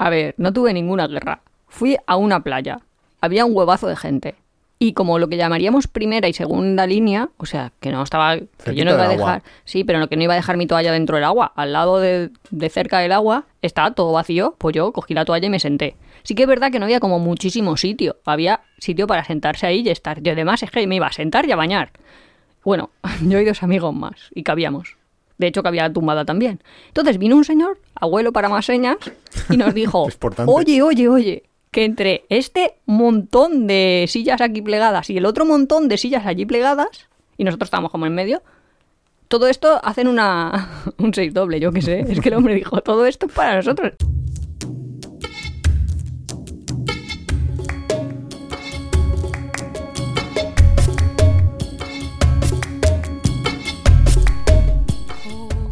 A ver, no tuve ninguna guerra. Fui a una playa. Había un huevazo de gente. Y como lo que llamaríamos primera y segunda línea, o sea, que no estaba, que yo no iba a agua. dejar, sí, pero no, que no iba a dejar mi toalla dentro del agua, al lado de, de cerca del agua, estaba todo vacío, pues yo cogí la toalla y me senté. Sí que es verdad que no había como muchísimo sitio, había sitio para sentarse ahí y estar. Yo además es que me iba a sentar y a bañar. Bueno, yo y dos amigos más, y cabíamos. De hecho, cabía la tumbada también. Entonces vino un señor, abuelo para más señas, y nos dijo, oye, oye, oye, que entre este montón de sillas aquí plegadas y el otro montón de sillas allí plegadas, y nosotros estábamos como en medio, todo esto hacen una, un seis doble, yo qué sé. Es que el hombre dijo, todo esto es para nosotros.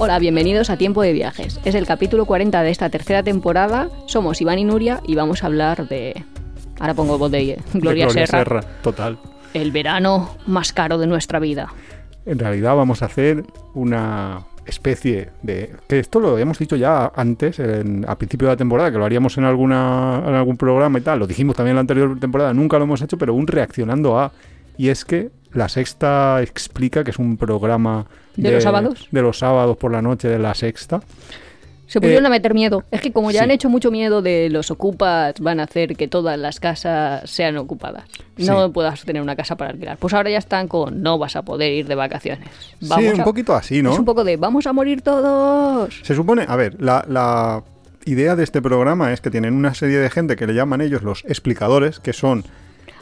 Hola, bienvenidos a Tiempo de Viajes. Es el capítulo 40 de esta tercera temporada. Somos Iván y Nuria y vamos a hablar de... Ahora pongo voz de De Gloria, Serra. Total. El verano más caro de nuestra vida. En realidad vamos a hacer una especie de... Que esto lo habíamos dicho ya antes, en- al principio de la temporada, que lo haríamos en, alguna, en algún programa y tal. Lo dijimos también en la anterior temporada, nunca lo hemos hecho, pero un reaccionando a... Y es que La Sexta explica que es un programa... ¿De los sábados? De los sábados por la noche de La Sexta. Se pusieron Eh, a meter miedo. Es que como ya sí. han hecho mucho miedo de los ocupas, van a hacer que todas las casas sean ocupadas. No Sí. puedas tener una casa para alquilar. Pues ahora ya están con no vas a poder ir de vacaciones. sí, Vamos un a- poquito así, ¿no? Es un poco de vamos a morir todos. Se supone, a ver, la, la idea de este programa es que tienen una serie de gente que le llaman ellos los explicadores, que son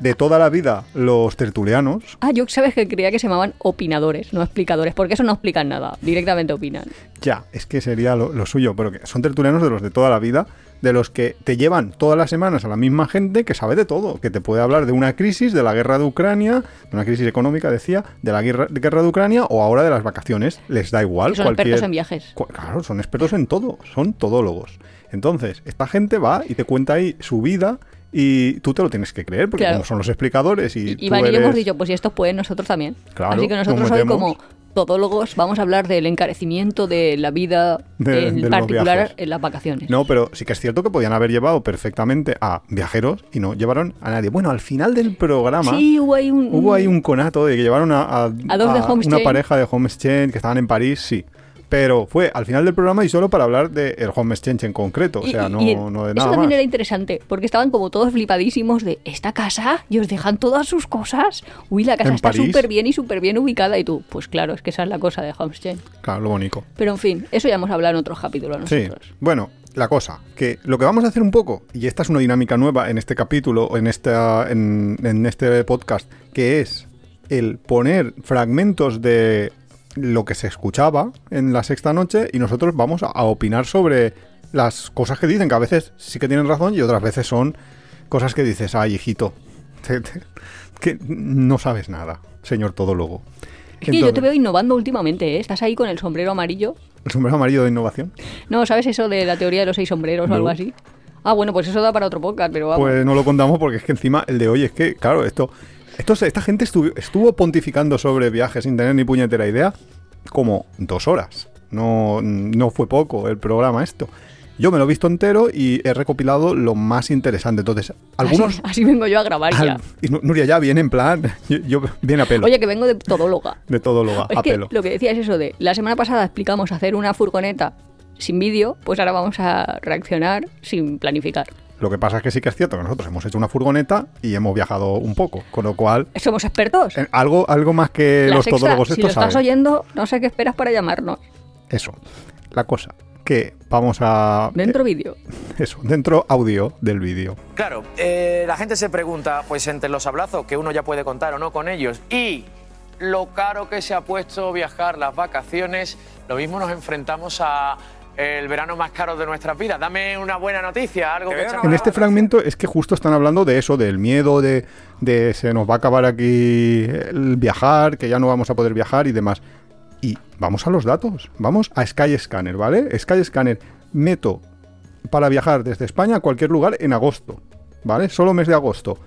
de toda la vida los tertulianos. Ah, yo sabes que creía que se llamaban opinadores, no explicadores, porque eso no explican nada, directamente opinan. Ya, es que sería lo, lo suyo, pero que son tertulianos de los de toda la vida, de los que te llevan todas las semanas a la misma gente que sabe de todo, que te puede hablar de una crisis, de la guerra de Ucrania, de una crisis económica, decía, de la guerra, de guerra de Ucrania o ahora de las vacaciones. Les da igual. Son cualquier- expertos en viajes. Claro, son expertos en todo, son todólogos. Entonces, esta gente va y te cuenta ahí su vida y tú te lo tienes que creer, porque Claro. como son los explicadores y, Y tú Iván y eres- hemos dicho, pues si estos pueden, nosotros también. Claro, Así que nosotros nos hoy como todólogos vamos a hablar del encarecimiento de la vida, De- en de particular en las vacaciones. No, pero sí que es cierto que podían haber llevado perfectamente a viajeros y no llevaron a nadie. Bueno, al final del programa Sí, hubo ahí un... hubo ahí un conato de que llevaron a, a- A dos de a Home una pareja de Home Exchange que estaban en París, sí. Pero fue al final del programa y solo para hablar del Home Exchange en concreto, o sea, no, y no de Eso nada también más. era interesante, porque estaban como todos flipadísimos de esta casa y os dejan todas sus cosas. Uy, la casa En está súper bien y súper bien ubicada. Y tú, pues claro, es que esa es la cosa de Homestead. Claro, lo bonito. Pero en fin, eso ya hemos hablado en otros capítulos Sí, nosotros. bueno, la cosa, que lo que vamos a hacer un poco, y esta es una dinámica nueva en este capítulo, en, esta, en, en este podcast, que es el poner fragmentos de lo que se escuchaba en la sexta noche y nosotros vamos a, a opinar sobre las cosas que dicen, que a veces sí que tienen razón y otras veces son cosas que dices, ay, hijito, te- te- que no sabes nada, señor todólogo. Es que yo te veo innovando últimamente, ¿eh? Estás ahí con el sombrero amarillo. El sombrero amarillo de innovación. No, ¿sabes eso de la teoría de los seis sombreros o No. algo así? Ah, bueno, pues eso da para otro podcast, pero vamos. Pues no lo contamos porque es que encima el de hoy es que, claro, esto, esto esta gente estuvo, estuvo pontificando sobre viajes sin tener ni puñetera idea como dos horas. No, no fue poco el programa esto. Yo me lo he visto entero y he recopilado lo más interesante. Entonces, algunos... Así, así vengo yo a grabar ya. y Nu- Nuria ya viene en plan, yo, yo- viene a pelo, Oye, que vengo de todóloga. de todo lo Es a que pelo. lo que decía es eso de, la semana pasada explicamos hacer una furgoneta sin vídeo, pues ahora vamos a reaccionar sin planificar. Lo que pasa es que sí que es cierto que nosotros hemos hecho una furgoneta y hemos viajado un poco, con lo cual Somos expertos. en algo, algo más que La los sexta, todólogos si estos lo estás saben. oyendo, no sé qué esperas para llamarnos. Eso. La cosa que vamos a... Dentro vídeo. Eso, dentro audio del vídeo. Claro, eh, la gente se pregunta, pues entre los abrazos que uno ya puede contar o no con ellos y lo caro que se ha puesto viajar, las vacaciones, lo mismo nos enfrentamos a el verano más caro de nuestras vidas. Dame una buena noticia, algo que En este fragmento es que justo están hablando de eso, del miedo, de, de se nos va a acabar aquí el viajar, que ya no vamos a poder viajar y demás. Y vamos a los datos, vamos a Skyscanner, ¿vale? Skyscanner, meto para viajar desde España a cualquier lugar en agosto, ¿vale? Solo mes de agosto.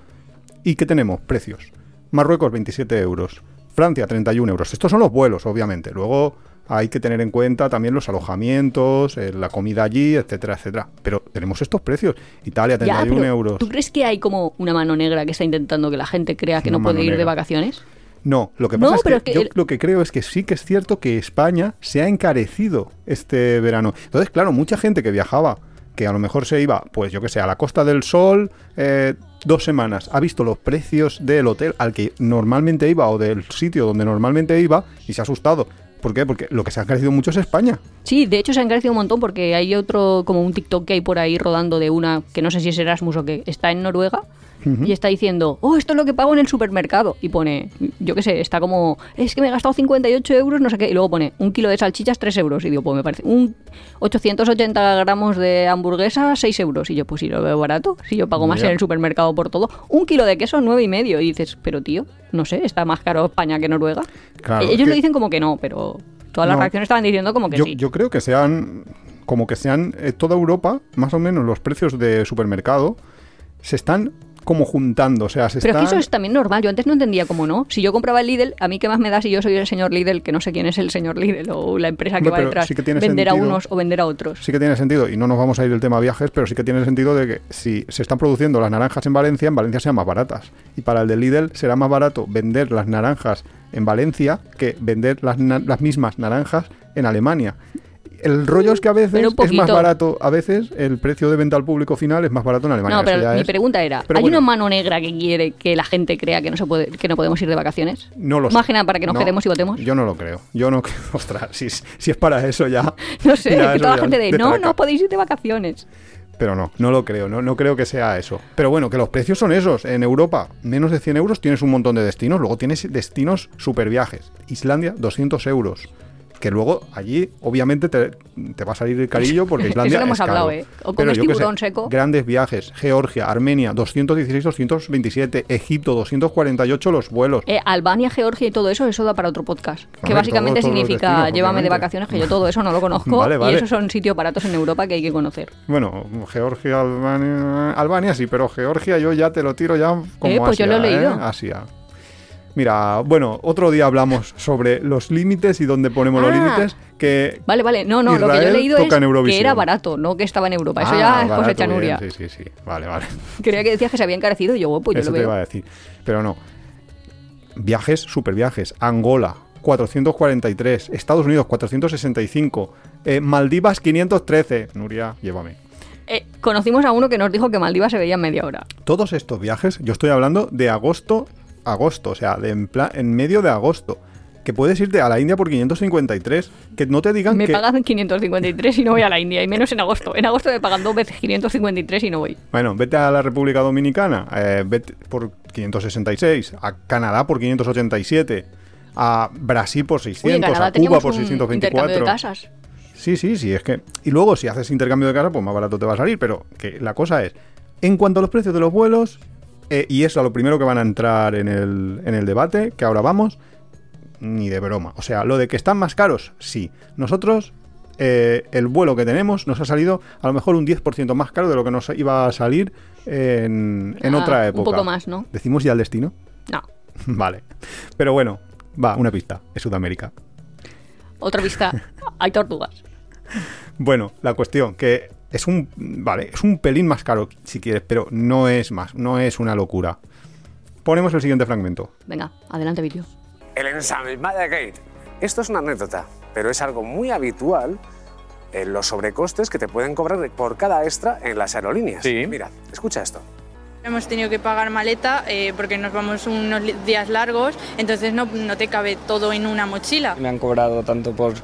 ¿Y qué tenemos? Precios. Marruecos 27 euros, Francia 31 euros. Estos son los vuelos, obviamente. Luego hay que tener en cuenta también los alojamientos, eh, la comida allí, etcétera, etcétera. Pero tenemos estos precios. Italia, Ya, 31 pero euros. ¿Tú crees que hay como una mano negra que está intentando que la gente crea que Una no puede ir de vacaciones? No, lo que No, pasa es que, es que yo el- lo que creo es que sí que es cierto que España se ha encarecido este verano. Entonces, claro, mucha gente que viajaba, que a lo mejor se iba, pues yo que sé, a la Costa del Sol eh, dos semanas, ha visto los precios del hotel al que normalmente iba o del sitio donde normalmente iba y se ha asustado. ¿Por qué? Porque lo que se ha encarecido mucho es España. Sí, de hecho se ha encarecido un montón porque hay otro, como un TikTok que hay por ahí rodando de una, que no sé si es Erasmus o que está en Noruega, y está diciendo, oh, esto es lo que pago en el supermercado. Y pone, yo qué sé, está como, es que me he gastado 58 euros, no sé qué. Y luego pone, un kilo de salchichas, 3 euros. Y digo, pues me parece, un 880 gramos de hamburguesa, 6 euros. Y yo, pues si lo veo barato, si yo pago más en el supermercado por todo. Un kilo de queso, nueve y medio. Y dices, pero tío, no sé, está más caro España que Noruega. Claro, Ellos lo dicen como que no, pero todas las No. reacciones estaban diciendo como que yo, sí. yo creo que sean, como que sean, eh, toda Europa, más o menos los precios de supermercado, se están como juntando. O sea, se Pero es que están... eso es también normal. Yo antes no entendía cómo no. Si yo compraba el Lidl, a mí qué más me da si yo soy el señor Lidl, que no sé quién es el señor Lidl o la empresa que Hombre, va detrás, sí que tiene vender a unos o vender a otros. Sí que tiene sentido, y no nos vamos a ir del tema viajes, pero sí que tiene sentido de que si se están produciendo las naranjas en Valencia, en Valencia sean más baratas. Y para el de Lidl será más barato vender las naranjas en Valencia que vender las, na- las mismas naranjas en Alemania. El rollo es que a veces es más barato, a veces el precio de venta al público final es más barato en Alemania. No, pero mi es- pregunta era, Pero ¿hay bueno. una mano negra que quiere que la gente crea que no se puede, que no podemos ir de vacaciones? No lo sé. Nada para que nos No, quedemos y votemos. Yo no lo creo. Yo no. Ostras, si, es- si es para eso ya. No sé, ya que toda la gente de, de no, traca". no podéis ir de vacaciones. Pero no, no lo creo, no, no creo que sea eso. Pero bueno, que los precios son esos. En Europa, menos de 100 euros tienes un montón de destinos. Luego tienes destinos super viajes. Islandia, 200 euros. Que luego allí, obviamente, te, te va a salir el carillo porque Eso Islandia lo hemos es caro. hablado, ¿eh? O comes sé, tiburón seco. Grandes viajes. Georgia, Armenia, 216-227. Egipto, 248 los vuelos. Eh, Albania, Georgia y todo eso, eso da para otro podcast. que básicamente todo- significa destinos, llévame de vacaciones, que yo todo eso no lo conozco. Vale, vale. Y esos son sitios baratos en Europa que hay que conocer. Bueno, Georgia, Albania. Albania sí, pero Georgia yo ya te lo tiro ya como Eh, pues yo Asia, lo he leído. ¿eh? Asia. Mira, bueno, otro día hablamos sobre los límites y dónde ponemos los Ah. límites. Que Vale, vale. No, no, lo que yo he Israel leído es que era barato, no que estaba en Europa. Eso Ah, ya es cosecha Nuria. Sí, sí, sí. Vale, vale. Creía que decías que se había encarecido y yo, oh, pues yo Eso lo te veo. iba a decir. Pero no. Viajes, super viajes. Angola, 443. Estados Unidos, 465. eh, Maldivas, 513. Nuria, llévame. Eh, conocimos a uno que nos dijo que Maldivas se veía en media hora. Todos estos viajes, yo estoy hablando de agosto, agosto, o sea, de en, medio de agosto. Que puedes irte a la India por 553. Que no te digan Me que. pagan 553 y no voy a la India, y menos en agosto. En agosto me pagan dos veces 553 y no voy. Bueno, vete a la República Dominicana eh, vete por 566. A Canadá por 587. A Brasil por 600. Oye, en Canadá a Cuba por un intercambio de 624. casas. Sí, sí, sí, es que... Y luego, si haces intercambio de casa, pues más barato te va a salir, pero que la cosa es, en cuanto a los precios de los vuelos, eh, y eso a lo primero que van a entrar en el, en el debate, que ahora vamos, ni de broma. O sea, lo de que están más caros, sí. Nosotros, eh, el vuelo que tenemos nos ha salido a lo mejor un 10% más caro de lo que nos iba a salir en, en Ah, otra un época. poco más, ¿no? ¿Decimos ya el destino? No. vale. Pero bueno, va, una pista. Es Sudamérica. Otra vista. Hay tortugas. Bueno, la cuestión que es un vale, es un pelín más caro si quieres, pero no es más, no es una locura. Ponemos el siguiente fragmento. Venga, adelante, vídeo. El ensaimada gate. Esto es una anécdota, pero es algo muy habitual en los sobrecostes que te pueden cobrar por cada extra en las aerolíneas. Sí. Mira, escucha esto. Hemos tenido que pagar maleta eh, porque nos vamos unos días largos, entonces no, no te cabe todo en una mochila. Me han cobrado tanto por,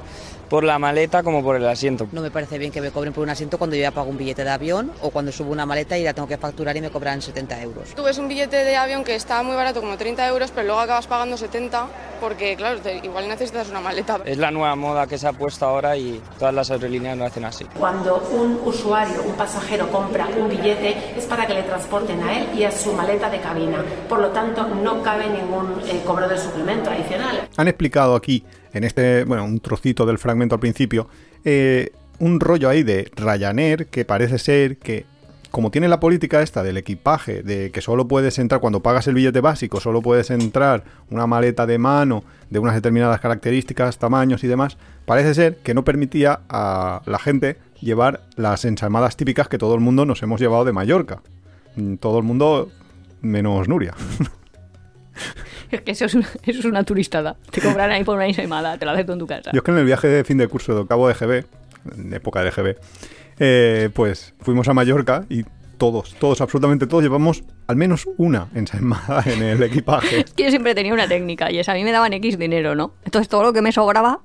por la maleta como por el asiento. No me parece bien que me cobren por un asiento cuando yo ya pago un billete de avión o cuando subo una maleta y la tengo que facturar y me cobran 70 euros. Tú ves un billete de avión que está muy barato, como 30 euros, pero luego acabas pagando 70 porque, claro, te- igual necesitas una maleta. Es la nueva moda que se ha puesto ahora y todas las aerolíneas lo hacen así. Cuando un usuario, un pasajero compra un billete es para que le transporten a él y a su maleta de cabina. Por lo tanto, no cabe ningún eh, cobro de suplemento adicional. Han explicado aquí, en este, bueno, un trocito del fragmento al principio, eh, un rollo ahí de Ryanair que parece ser que, como tiene la política esta del equipaje, de que solo puedes entrar cuando pagas el billete básico, solo puedes entrar una maleta de mano de unas determinadas características, tamaños y demás, parece ser que no permitía a la gente llevar las ensaimadas típicas que todo el mundo nos hemos llevado de Mallorca. Mm, Todo el mundo menos Nuria. Es que eso es, una, eso es una turistada. Te cobran ahí por una ensaimada, te la haces tú en tu casa. Yo es que en el viaje de fin de curso de octavo de GB, en época de GB, eh, pues fuimos a Mallorca y todos, todos, absolutamente todos llevamos al menos una ensaimada en el equipaje. Es que yo siempre tenía una técnica y es a mí me daban X dinero, ¿no? Entonces todo lo que me sobraba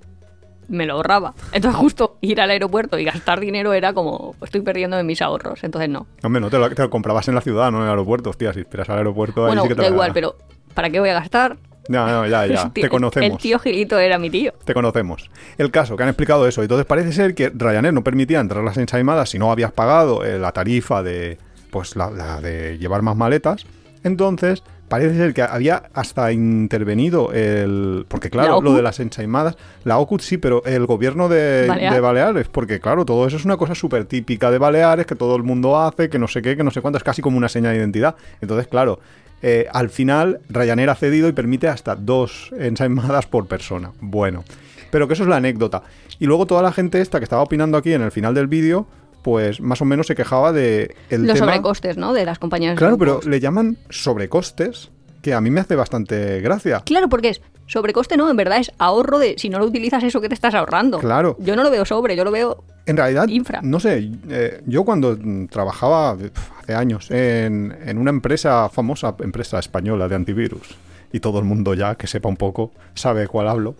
me lo ahorraba. Entonces justo ir al aeropuerto y gastar dinero era como estoy perdiendo en mis ahorros. Entonces no. Hombre, no te lo, te lo comprabas en la ciudad, no en el aeropuerto. Hostia, si esperas al aeropuerto, ahí bueno, sí que te da igual, pero ¿para qué voy a gastar? No, no, ya, ya. Tío- te conocemos. El tío Gilito era mi tío. Te conocemos. El caso, que han explicado eso. Entonces parece ser que Ryanair no permitía entrar las ensaimadas si no habías pagado eh, la tarifa de. Pues la, la de llevar más maletas. Entonces, parece ser que había hasta intervenido el. Porque, ¿La claro, lo de las ensaimadas. La OCUT sí, pero el gobierno de, Balear. de Baleares. Porque, claro, todo eso es una cosa súper típica de Baleares, que todo el mundo hace, que no sé qué, que no sé cuánto. Es casi como una señal de identidad. Entonces, claro. eh, al final, Ryanair ha cedido y permite hasta dos ensaimadas por persona. Bueno, pero que eso es la anécdota. Y luego toda la gente esta que estaba opinando aquí en el final del vídeo, pues más o menos se quejaba de el Los tema- sobrecostes, ¿no? De las compañías. Claro, pero cost. le llaman sobrecostes, que a mí me hace bastante gracia. Claro, porque es sobrecoste, no, en verdad es ahorro de si no lo utilizas eso que te estás ahorrando. Claro. Yo no lo veo sobre, yo lo veo En realidad, Infra. no sé, eh, yo cuando trabajaba hace años en, en una empresa, famosa empresa española de antivirus, y todo el mundo ya que sepa un poco sabe de cuál hablo,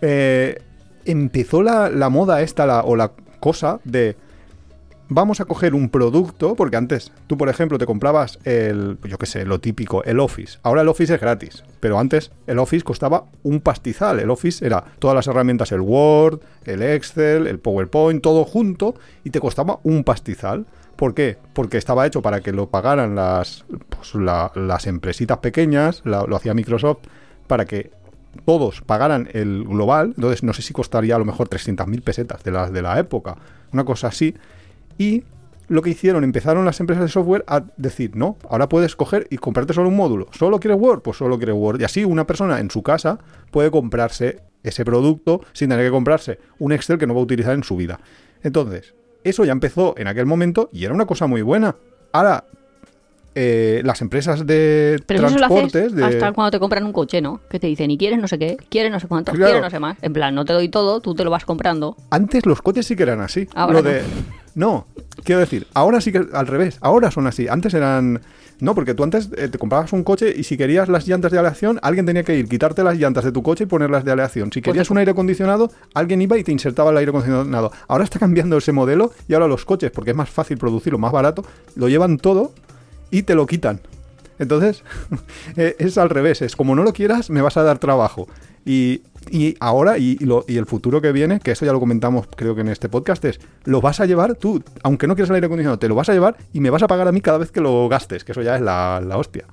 eh, empezó la, la moda esta, la- o la cosa de vamos a coger un producto, porque antes tú, por ejemplo, te comprabas el, yo qué sé, lo típico, el Office. Ahora el Office es gratis, pero antes el Office costaba un pastizal. El Office era todas las herramientas, el Word, el Excel, el PowerPoint, todo junto, y te costaba un pastizal. ¿Por qué? Porque estaba hecho para que lo pagaran las, pues, la- las empresitas pequeñas, lo hacía Microsoft, para que todos pagaran el global, entonces no sé si costaría a lo mejor 300.000 pesetas de las de la época, una cosa así. Y lo que hicieron, empezaron las empresas de software a decir, no, ahora puedes coger y comprarte solo un módulo. ¿Solo quieres Word? Pues solo quieres Word. Y así una persona en su casa puede comprarse ese producto sin tener que comprarse un Excel que no va a utilizar en su vida. Entonces, eso ya empezó en aquel momento y era una cosa muy buena. Ahora, eh, las empresas de Pero eso lo transportes... haces de... hasta cuando te compran un coche, ¿no? Que te dicen, y quieres no sé qué, quieres no sé cuánto, Claro. quieres no sé más. En plan, no te doy todo, tú te lo vas comprando. Antes los coches sí que eran así. Ahora Lo no. de... No, quiero decir, ahora sí que al revés. Ahora son así. Antes eran... No, porque tú antes eh, te comprabas un coche y si querías las llantas de aleación, alguien tenía que ir, quitarte las llantas de tu coche y ponerlas de aleación. Si querías un aire acondicionado, alguien iba y te insertaba el aire acondicionado. Ahora está cambiando ese modelo y ahora los coches, porque es más fácil producirlo, más barato, lo llevan todo y te lo quitan. Entonces, eh, es al revés, es como no lo quieras, me vas a dar trabajo. Y, y ahora, y, lo- y el futuro que viene, que eso ya lo comentamos creo que en este podcast, es, lo vas a llevar tú, aunque no quieras el aire acondicionado, te lo vas a llevar y me vas a pagar a mí cada vez que lo gastes, que eso ya es la, la hostia.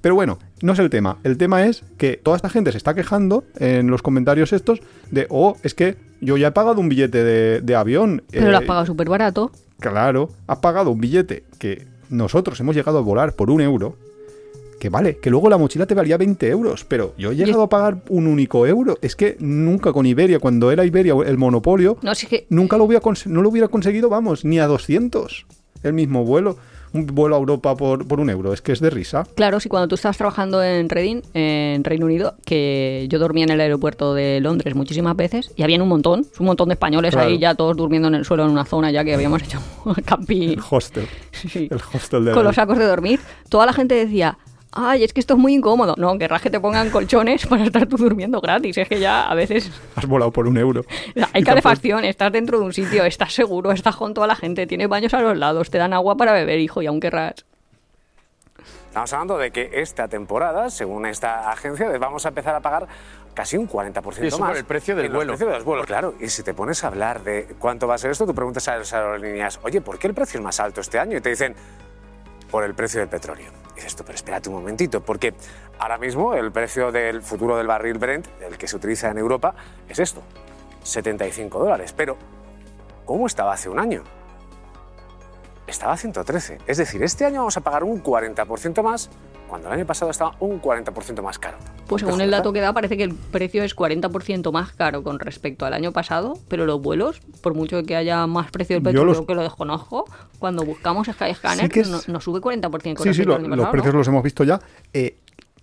Pero bueno, no es el tema. El tema es que toda esta gente se está quejando en los comentarios estos de, oh, es que yo ya he pagado un billete de, de avión. Pero lo has eh, pagado súper barato. Claro, has pagado un billete que nosotros hemos llegado a volar por un euro. Que vale, que luego la mochila te valía 20 euros, pero yo he llegado a pagar un único euro. Es que nunca con Iberia, cuando era Iberia el monopolio, No, si es que nunca lo hubiera, no lo hubiera conseguido, vamos, ni a 200 el mismo vuelo. Un vuelo a Europa por, por un euro, es que es de risa. Claro, si cuando tú estabas trabajando en Reading, en Reino Unido, que yo dormía en el aeropuerto de Londres muchísimas veces y habían un montón, un montón de españoles Claro. ahí ya todos durmiendo en el suelo en una zona ya que habíamos hecho camping El hostel. Sí. El hostel de con los sacos de dormir. Toda la gente decía, ay, es que esto es muy incómodo. No, querrás que te pongan colchones para estar tú durmiendo gratis. Es que ya a veces Has volado por un euro. hay calefacción, estás dentro de un sitio, estás seguro, estás con toda la gente, tienes baños a los lados, te dan agua para beber, hijo, y aún querrás. Estamos hablando de que esta temporada, según esta agencia, vamos a empezar a pagar casi un 40% Y eso más. por el precio del vuelo. precios de los vuelos, claro. Y si te pones a hablar de cuánto va a ser esto, tú preguntas a las aerolíneas, oye, ¿por qué el precio es más alto este año? Y te dicen, por el precio del petróleo. Dices pero espérate un momentito, porque ahora mismo el precio del futuro del barril Brent, el que se utiliza en Europa, es esto, 75 dólares. Pero, ¿cómo estaba hace un año? Estaba a 113. Es decir, este año vamos a pagar un 40% más cuando el año pasado estaba un 40% más caro. Pues según el dato que da, parece que el precio es 40% más caro con respecto al año pasado, pero los vuelos, por mucho que haya más precio del Yo petróleo los- que lo desconozco, cuando buscamos Skyscanner Sí que es- no- nos sube 40% con Sí, sí, respecto lo- al año los pasado, precios ¿no? los hemos visto ya. Eh,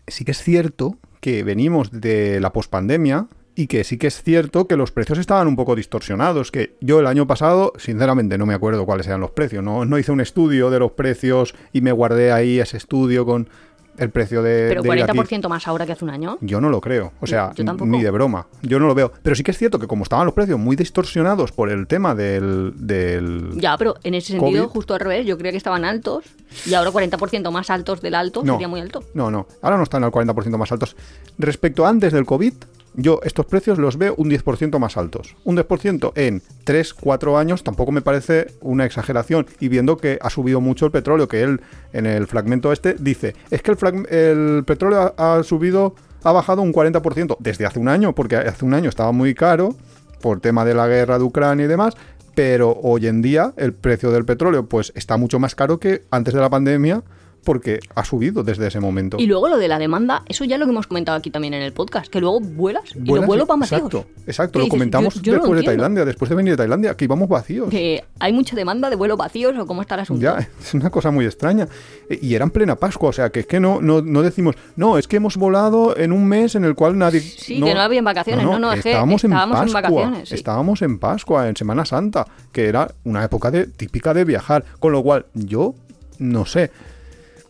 sí que es cierto que venimos de la pospandemia y que sí que es cierto que los precios estaban un poco distorsionados. Que yo el año pasado, sinceramente, no me acuerdo cuáles eran los precios. No, no hice un estudio de los precios y me guardé ahí ese estudio con el precio de. Pero de ir aquí. 40% más ahora que hace un año. Yo no lo creo, o sea, Yo ni de broma, yo no lo veo. Pero sí que es cierto que como estaban los precios muy distorsionados por el tema del... del... Ya, pero en ese sentido, COVID. justo al revés, yo creía que estaban altos y ahora 40% más altos del alto No. sería muy alto. No, no, ahora no están al 40% más altos. Respecto a antes del COVID, yo estos precios los veo un 10% más altos. Un 10% en 3, 4 años tampoco me parece una exageración. Y viendo que ha subido mucho el petróleo, que él en el fragmento este dice, es que el, petróleo ha, ha subido, ha bajado un 40% desde hace un año, porque hace un año estaba muy caro por tema de la guerra de Ucrania y demás. Pero hoy en día el precio del petróleo pues está mucho más caro que antes de la pandemia porque ha subido desde ese momento. Y luego lo de la demanda, eso ya lo que hemos comentado aquí también en el podcast, que luego vuelas y Vuelas, los vuelos van vacíos. Exacto, exacto. ¿Qué Lo dices? comentamos Yo- yo no lo después de. Tailandia, después de venir de Tailandia, que íbamos vacíos. Que hay mucha demanda de vuelos vacíos o cómo está el asunto. Ya, es una cosa muy extraña. Y era en plena Pascua, o sea, que es que no, no, no decimos, no, es que hemos volado en un mes en el cual nadie... Sí, que no había vacaciones, no, no, es que estábamos, estábamos en en Pascua, vacaciones, sí. estábamos en Pascua, en Semana Santa, que era una época de, típica de viajar, con lo cual yo no sé.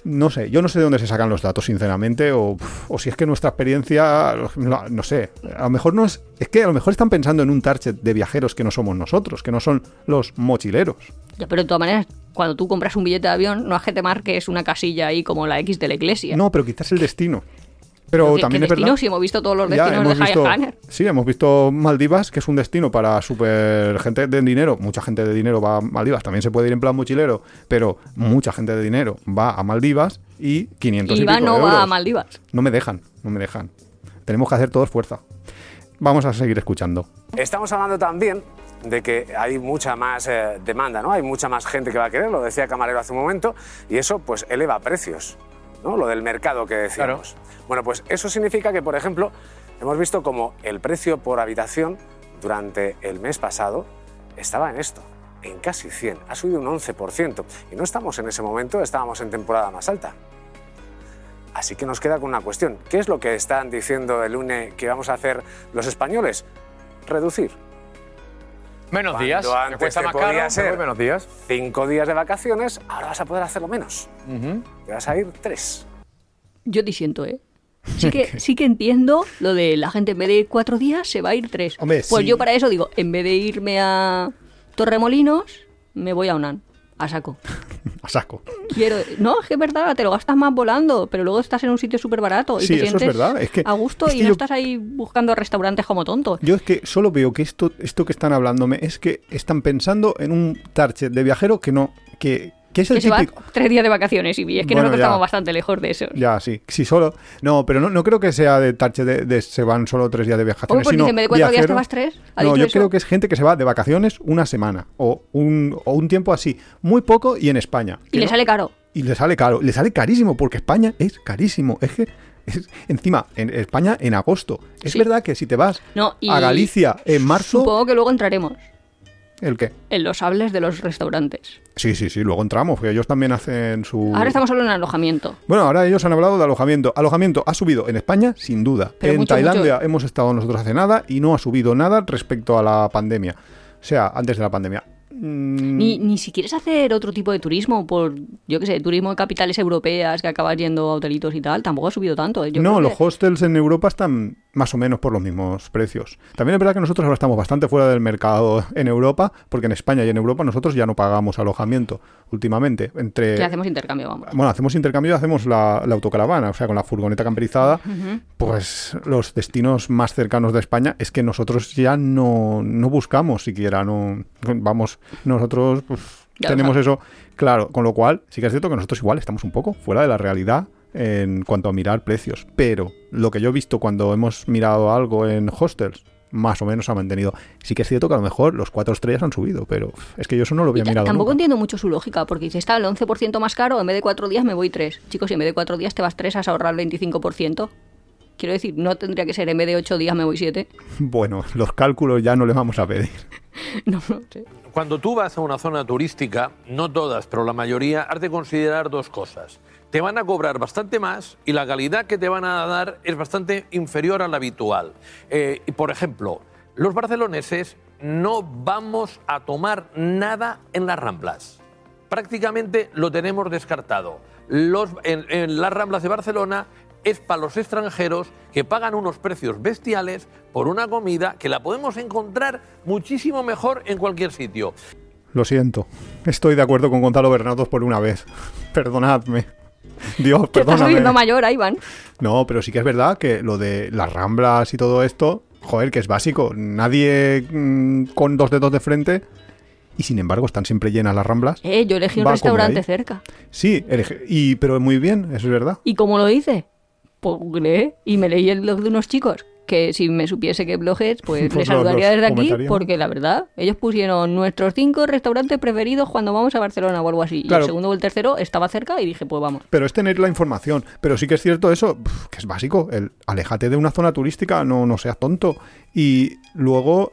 No sé, yo no sé de dónde se sacan los datos, sinceramente, o, o si es que nuestra experiencia, no, no sé, a lo mejor no es, es que a lo mejor están pensando en un target de viajeros que no somos nosotros, que no son los mochileros. Ya, pero de todas maneras, cuando tú compras un billete de avión, no es que te marques una casilla ahí como la X de la iglesia. No, pero quizás el destino. Pero Pero ¿qué- también qué es verdad. destino? Si hemos visto todos los Ya, destinos hemos de visto, sí, hemos visto Maldivas, que es un destino para super gente de dinero. Mucha gente de dinero va a Maldivas. También se puede ir en plan mochilero, pero mucha gente de dinero va a Maldivas y 500 y Iván pico no euros. va a Maldivas. No me dejan, no me dejan. Tenemos que hacer todos fuerza. Vamos a seguir escuchando. Estamos hablando también de que hay mucha más eh, demanda, ¿no? Hay mucha más gente que va a querer, lo decía Camarero hace un momento, y eso pues eleva precios, ¿no? Lo del mercado que decíamos. Bueno, pues eso significa que, por ejemplo, hemos visto como el precio por habitación durante el mes pasado estaba en esto, en casi 100, ha subido un 11%, y no estamos en ese momento, estábamos en temporada más alta. Así que nos queda con una cuestión. ¿Qué es lo que están diciendo el UNE que vamos a hacer los españoles? Reducir. Menos Cuando días, antes cuesta te más podía caro, ser menos días. Cinco días de vacaciones, ahora vas a poder hacerlo menos. Te vas a ir tres. Yo te siento, ¿eh? Sí que, sí que entiendo lo de la gente en vez de ir cuatro días se va a ir tres. Hombre, pues sí. yo para eso digo, en vez de irme a Torremolinos, me voy a Unan, a saco. A saco. Quiero... No, es que es verdad, te lo gastas más volando, pero luego estás en un sitio súper barato y Sí, te eso es sientes verdad, es que- a gusto es y no yo- estás ahí buscando restaurantes como tonto. Yo es que solo veo que esto, esto que están hablándome es que están pensando en un target de viajero que no. que, que es el Que se va típico. tres días de vacaciones y es que Bueno, nosotros ya. estamos bastante lejos de eso. Ya, sí. Sí, solo. No, pero no, no creo que sea de target de, de se van solo tres días de vacaciones. Porque sino en vez de cuatro días te vas tres. ¿Ha No, yo eso? creo que es gente que se va de vacaciones una semana o un, o un tiempo así, muy poco y en España. Y le no- sale caro. Y le sale caro, le sale carísimo porque España es carísimo. Es que es- encima en España en agosto. Es Sí. verdad que si te vas No, y a Galicia en marzo, Supongo que luego entraremos ¿el qué? en los hables de los restaurantes. Sí, sí, sí, luego entramos, porque ellos también hacen su... Ahora estamos solo en alojamiento. Bueno, ahora ellos han hablado de alojamiento. Alojamiento ha subido en España, sin duda. Pero en mucho, Tailandia mucho. hemos estado nosotros hace nada y no ha subido nada respecto a la pandemia. O sea, antes de la pandemia. Mm, Ni, ni si quieres hacer otro tipo de turismo, por, yo qué sé, turismo de capitales europeas que acabas yendo a hotelitos y tal, tampoco ha subido tanto. ¿eh? Yo no, los que- hostels en Europa están más o menos por los mismos precios. También es verdad que nosotros ahora estamos bastante fuera del mercado en Europa, porque en España y en Europa nosotros ya no pagamos alojamiento últimamente. Entre... que hacemos intercambio, vamos. Bueno, hacemos intercambio y hacemos la, la autocaravana, o sea, con la furgoneta camperizada, pues los destinos más cercanos de España es que nosotros ya no, no buscamos siquiera, no vamos, nosotros pues, tenemos eso claro, con lo cual sí que es cierto que nosotros igual estamos un poco fuera de la realidad en cuanto a mirar precios, pero lo que yo he visto cuando hemos mirado algo en hostels más o menos ha mantenido. Sí que es cierto que a lo mejor los cuatro estrellas han subido, pero es que yo eso no lo había mirado tampoco nunca. entiendo mucho su lógica, porque si está el 11% más caro, en vez de cuatro días me voy tres. Chicos, si en vez de cuatro días te vas tres, has ahorrado el 25%. Quiero decir, no tendría que ser en vez de ocho días me voy siete. Bueno, los cálculos ya no les vamos a pedir. Cuando tú vas a una zona turística, no todas, pero la mayoría, has de considerar dos cosas. Te van a cobrar bastante más y la calidad que te van a dar es bastante inferior a la habitual. Eh, por ejemplo, los barceloneses no vamos a tomar nada en las ramblas. Prácticamente lo tenemos descartado. En las ramblas de Barcelona es para los extranjeros que pagan unos precios bestiales por una comida que la podemos encontrar muchísimo mejor en cualquier sitio. Lo siento. Estoy de acuerdo con Gonzalo Bernados por una vez. Perdonadme. Dios, estás perdóname. subiendo mayor, Iván. No, pero sí que es verdad que lo de las ramblas y todo esto, joder, que es básico. Nadie mm, con dos dedos de frente y sin embargo están siempre llenas las ramblas. Eh, yo elegí un restaurante cerca. Sí, y, pero muy bien, eso es verdad. ¿Y cómo lo hice? Pues googleé y me leí el blog de unos chicos que si me supiese qué blog es, pues, Pues les saludaría desde aquí, porque la verdad, ellos pusieron nuestros cinco restaurantes preferidos cuando vamos a Barcelona o algo así. Y el segundo o el tercero estaba cerca y dije, pues vamos. Pero es tener la información. Pero sí que es cierto eso, que es básico. El aléjate de una zona turística, no, no seas tonto. Y luego,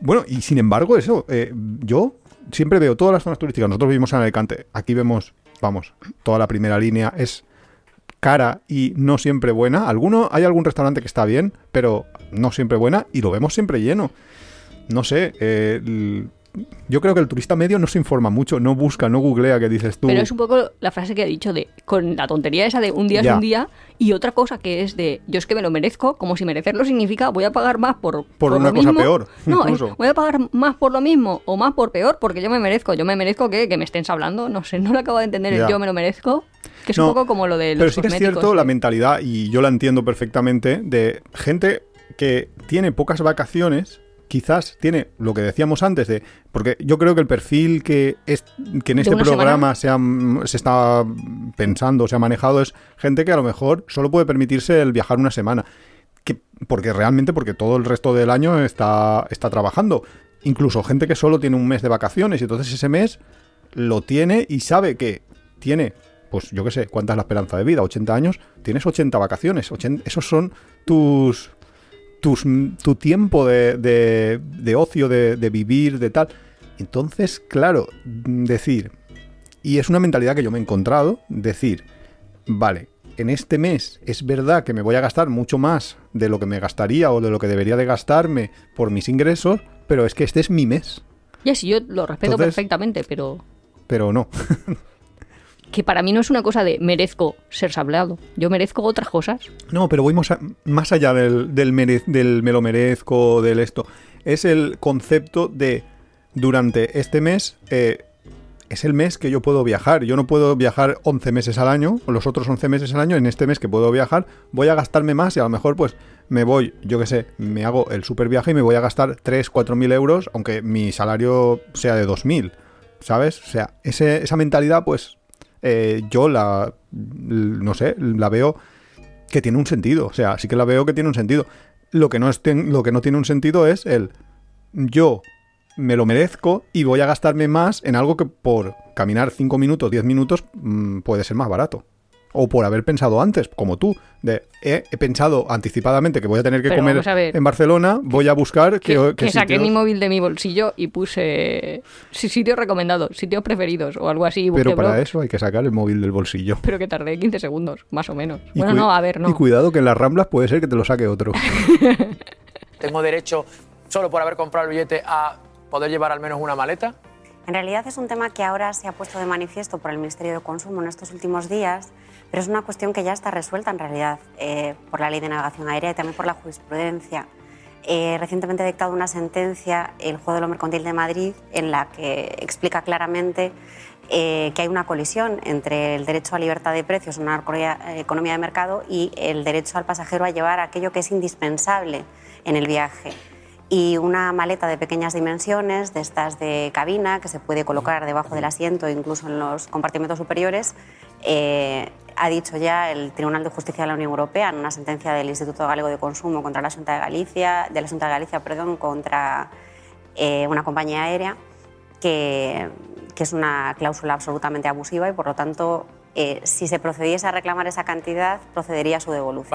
bueno, y sin embargo, eso, eh, yo siempre veo todas las zonas turísticas. Nosotros vivimos en Alicante. Aquí vemos, vamos, toda la primera línea es cara y no siempre buena. Alguno, hay algún restaurante que está bien, pero no siempre buena y lo vemos siempre lleno. No sé, eh, yo creo que el turista medio no se informa mucho, no busca, no googlea, que dices tú. Pero es un poco la frase que he dicho de con la tontería esa de un día Ya. es un día y otra cosa que es de yo es que me lo merezco, como si merecerlo significa voy a pagar más por Por lo una cosa mismo. peor, No, es, voy a pagar más por lo mismo o más por peor porque yo me merezco, yo me merezco que, que me estén hablando, no sé, no lo acabo de entender, el yo me lo merezco, que es No, un poco como lo de los Pero sí que es cierto la mentalidad, y yo la entiendo perfectamente, de gente que tiene pocas vacaciones, quizás tiene lo que decíamos antes de. Porque yo creo que el perfil que, es, que en ¿De este programa se, ha- se está pensando, se ha manejado, es gente que a lo mejor solo puede permitirse el viajar una semana. Que, porque realmente, porque todo el resto del año está, está trabajando. Incluso gente que solo tiene un mes de vacaciones y entonces ese mes lo tiene y sabe que tiene, pues yo qué sé, ¿cuánta es la esperanza de vida? 80 años, tienes 80 vacaciones. 80 esos son tus, tus tu tiempo de, de- de ocio, de, de vivir, de tal. Entonces, claro, mm, decir, y es una mentalidad que yo me he encontrado, decir, vale, en este mes es verdad que me voy a gastar mucho más de lo que me gastaría o de lo que debería de gastarme por mis ingresos, pero es que este es mi mes. Ya sí, yo lo respeto Entonces- perfectamente, pero Pero no. que para mí no es una cosa de merezco ser sablado, yo merezco otras cosas. No, pero voy más, allá del, del, me lo merezco, del esto. Es el concepto de durante este mes eh, es el mes que yo puedo viajar. Yo no puedo viajar 11 meses al año, los otros 11 meses al año. En este mes que puedo viajar, voy a gastarme más y a lo mejor pues me voy, yo qué sé, me hago el super viaje y me voy a gastar 3, 4 mil euros, aunque mi salario sea de 2 mil. ¿Sabes? O sea, esa mentalidad pues eh, yo la, no sé, la veo que tiene un sentido. O sea, sí que la veo que tiene un sentido. Lo que no, es lo que no tiene un sentido es el yo me lo merezco y voy a gastarme más en algo que por caminar 5 minutos, 10 minutos mm, puede ser más barato. O por haber pensado antes, como tú, de he, he pensado anticipadamente que voy a tener que Pero comer a en Barcelona, voy a buscar que, Que, que que saqué mi móvil de mi bolsillo y puse sí, sitios recomendados, sitios preferidos o algo así. Pero para eso hay que sacar el móvil del bolsillo. Pero que tardé 15 segundos, más o menos. Y bueno, no, a ver, no. Y cuidado que en las ramblas puede ser que te lo saque otro. ¿Tengo derecho, solo por haber comprado el billete, a poder llevar al menos una maleta? En realidad es un tema que ahora se ha puesto de manifiesto por el Ministerio de Consumo en estos últimos días, pero es una cuestión que ya está resuelta en realidad eh, por la Ley de Navegación Aérea y también por la jurisprudencia. Eh, recientemente ha dictado una sentencia el Juez de lo Mercantil de Madrid en la que explica claramente eh, que hay una colisión entre el derecho a libertad de precios una eh, economía de mercado y el derecho al pasajero a llevar aquello que es indispensable en el viaje y una maleta de pequeñas dimensiones, de estas de cabina, que se puede colocar debajo del asiento, incluso en los compartimentos superiores, eh, ha dicho ya el Tribunal de Justicia de la Unión Europea en una sentencia del Instituto Galego de Consumo contra la Junta de Galicia, de la Junta de Galicia, perdón, contra eh, una compañía aérea, que, que es una cláusula absolutamente abusiva y por lo tanto, eh, si se procediese a reclamar esa cantidad, procedería a su devolución.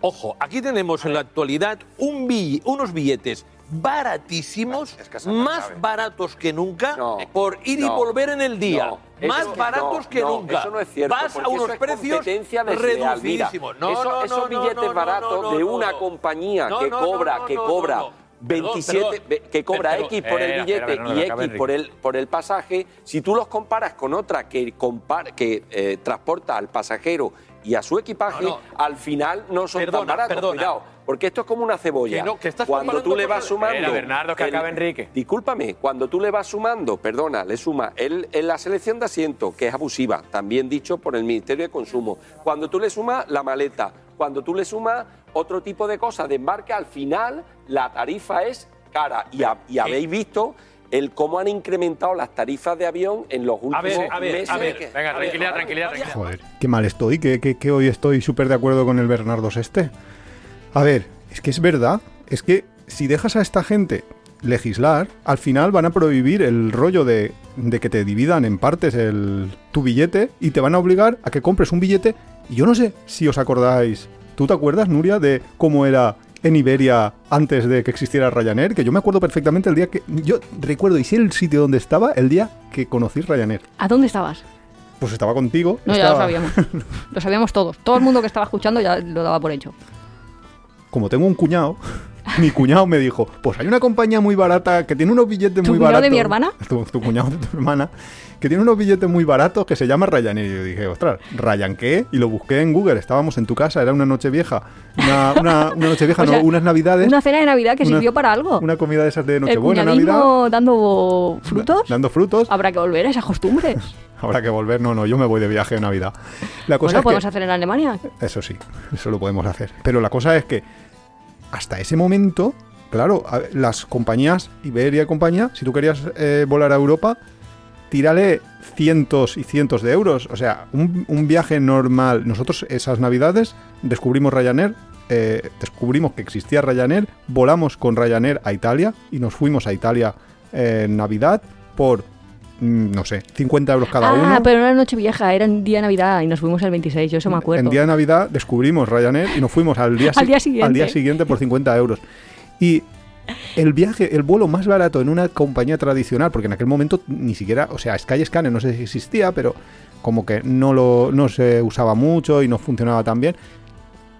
Ojo, aquí tenemos en la actualidad un bill- unos billetes baratísimos, más baratos que nunca, por ir y volver en el día. no, más baratos que nunca. Eso no es cierto. Vas a unos precios reducidísimos. Eso- esos billetes baratos de una compañía que cobra, que cobra no, no. 27, Perdón, ve- que cobra X por el billete y X por el, por el pasaje, si tú los comparas con otra que, compar- que eh, transporta al pasajero y a su equipaje, No, al final no son Perdona, tan baratos. perdona. Cuidado, porque esto es como una cebolla. Que no, que estás Cuando tú le vas sumando... Espera, Bernardo, que el- Enrique. Discúlpame, cuando tú le vas sumando, perdona, le suma el, en la selección de asiento, que es abusiva, también dicho por el Ministerio de Consumo. Cuando tú le sumas la maleta, cuando tú le sumas otro tipo de cosas de embarque, al final la tarifa es cara. Y, y habéis visto el cómo han incrementado las tarifas de avión en los últimos ver, a ver, meses. a ver. Venga, A tranquilidad, ver, tranquilidad, vaya. tranquilidad. Joder, qué mal estoy, que, que- que hoy estoy súper de acuerdo con el Bernardo Seste. A ver, es que es verdad, es que si dejas a esta gente legislar, al final van a prohibir el rollo de, de que te dividan en partes el, tu billete y te van a obligar a que compres un billete. Y yo no sé si os acordáis, ¿tú te acuerdas, Nuria, de cómo era en Iberia antes de que existiera Ryanair? Que yo me acuerdo perfectamente el día que... Yo recuerdo y sé el sitio donde estaba el día que conocí Ryanair. ¿A dónde estabas? Pues estaba contigo. No, ya lo sabíamos. Lo sabíamos todos. Todo el mundo que estaba escuchando ya lo daba por hecho. como tengo un cuñado, mi cuñado me dijo, pues hay una compañía muy barata que tiene unos billetes ¿Tu muy cuñado baratos. de mi hermana? Tu, tu cuñado de tu hermana, que tiene unos billetes muy baratos que se llama Ryanair. Y yo dije, ostras, ¿Ryan qué? Y lo busqué en Google, estábamos en tu casa, era una noche vieja. Una, una, una noche vieja, O sea, no, unas navidades. Una cena de Navidad que Una- sirvió para algo. Una comida de esas de Nochebuena, Navidad. dando frutos. Dando frutos. Habrá que volver a esas costumbres. Habrá que volver. No, no, yo me voy de viaje de Navidad. La cosa Bueno, es que- podemos hacer en Alemania. Eso sí, eso lo podemos hacer. Pero la cosa es que hasta ese momento, claro, las compañías, Iberia y compañía, si tú querías eh, volar a Europa, tírale cientos y cientos de euros. O sea, un, viaje normal. Nosotros esas navidades descubrimos Ryanair, eh, descubrimos que existía Ryanair, volamos con Ryanair a Italia y nos fuimos a Italia en Navidad por, no sé, 50 euros cada ah, uno. pero no era noche vieja, era en día de Navidad y nos fuimos el 26, yo eso me acuerdo. En día de Navidad descubrimos Ryanair y nos fuimos al día, Al si- día siguiente. al día siguiente por 50 euros. Y el viaje, el vuelo más barato en una compañía tradicional, porque en aquel momento ni siquiera, o sea, Skyscanner no sé si existía, pero como que no, lo, no se usaba mucho y no funcionaba tan bien.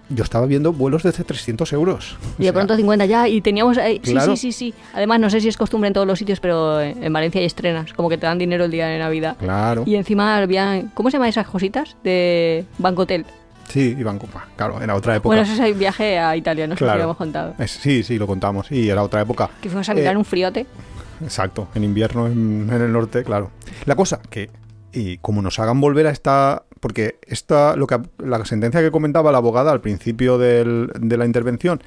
Yo estaba viendo vuelos desde 300 euros. Y de pronto 50 ya, y teníamos... eh, sí, Claro. sí, sí, sí. Además, no sé si es costumbre en todos los sitios, pero en en Valencia hay estrenas, como que te dan dinero el día de Navidad. Claro. Y encima había... ¿Cómo se llaman esas cositas? De Banco Hotel. Sí, iban con... Claro, era otra época. Bueno, eso es el viaje a Italia, no sé si lo Claro. habíamos contado. Es- sí, sí, lo contamos. Y era otra época. Que fuimos a mirar Eh, un friote. Exacto, en invierno en, en el norte, claro. La cosa que, y como nos hagan volver a esta, porque esta, lo que la sentencia que comentaba la abogada al principio del- de la intervención,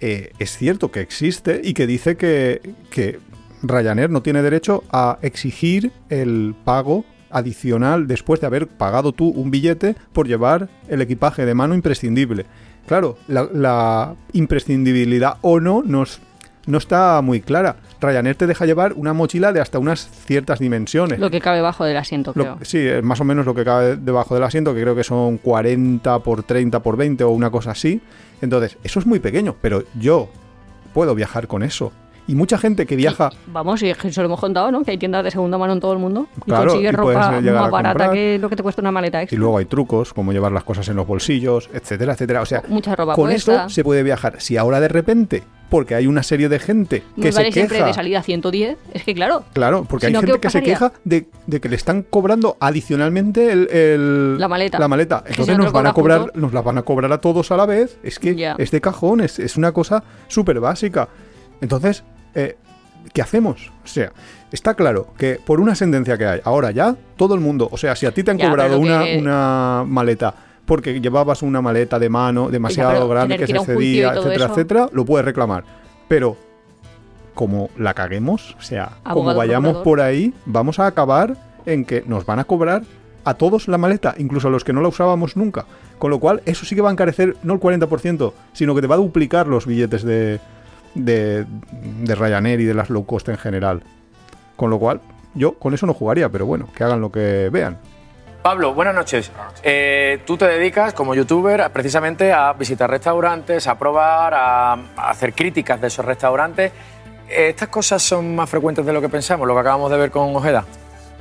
eh, es cierto que existe y que dice que, que Ryanair no tiene derecho a exigir el pago adicional después de haber pagado tú un billete por llevar el equipaje de mano imprescindible. Claro, la, la imprescindibilidad o no nos, no está muy clara. Ryanair te deja llevar una mochila de hasta unas ciertas dimensiones. Lo que cabe bajo del asiento, Lo- creo. sí, es más o menos lo que cabe debajo del asiento, que creo que son 40 por 30 por 20 o una cosa así. Entonces, eso es muy pequeño, pero yo puedo viajar con eso. Y mucha gente que viaja... Vamos, y eso lo hemos contado, ¿no? Que hay tiendas de segunda mano en todo el mundo. Y Claro, consigues y ropa más barata que lo que te cuesta una maleta Y extra. luego hay trucos, como llevar las cosas en los bolsillos, etcétera, etcétera. O sea, Mucha ropa con puesta. eso se puede viajar. Si ahora de repente, porque hay una serie de gente que se vale siempre queja... de salida 110. Es que claro. Claro, porque Si hay no, gente ¿qué que se queja de, de que le están cobrando adicionalmente el, el- La maleta. La maleta. Entonces si nos van a cobra cobrar, junto. nos las van a cobrar a todos a la vez. Es que es de cajón, es, es una cosa súper básica. Entonces, eh, ¿qué hacemos? O sea, está claro que por una sentencia que hay, ahora ya, todo el mundo, o sea, si a ti te han Ya, cobrado una, que- una maleta porque llevabas una maleta de mano demasiado grande que se a un juicio y cedía, todo etcétera, eso. etcétera, lo puedes reclamar. Pero como la caguemos, o sea, como vayamos por ahí, vamos a acabar en que nos van a cobrar a todos la maleta, incluso a los que no la usábamos nunca. Con lo cual, eso sí que va a encarecer no el 40%, sino que te va a duplicar los billetes de, de, de Ryanair y de las low cost en general. Con lo cual, yo con eso no jugaría, pero bueno, que hagan lo que vean. Pablo, buenas noches. Eh, tú te dedicas como youtuber a- precisamente a visitar restaurantes, a probar, a, a hacer críticas de esos restaurantes. Eh, ¿Estas cosas son más frecuentes de lo que pensamos, lo que acabamos de ver con Ojeda?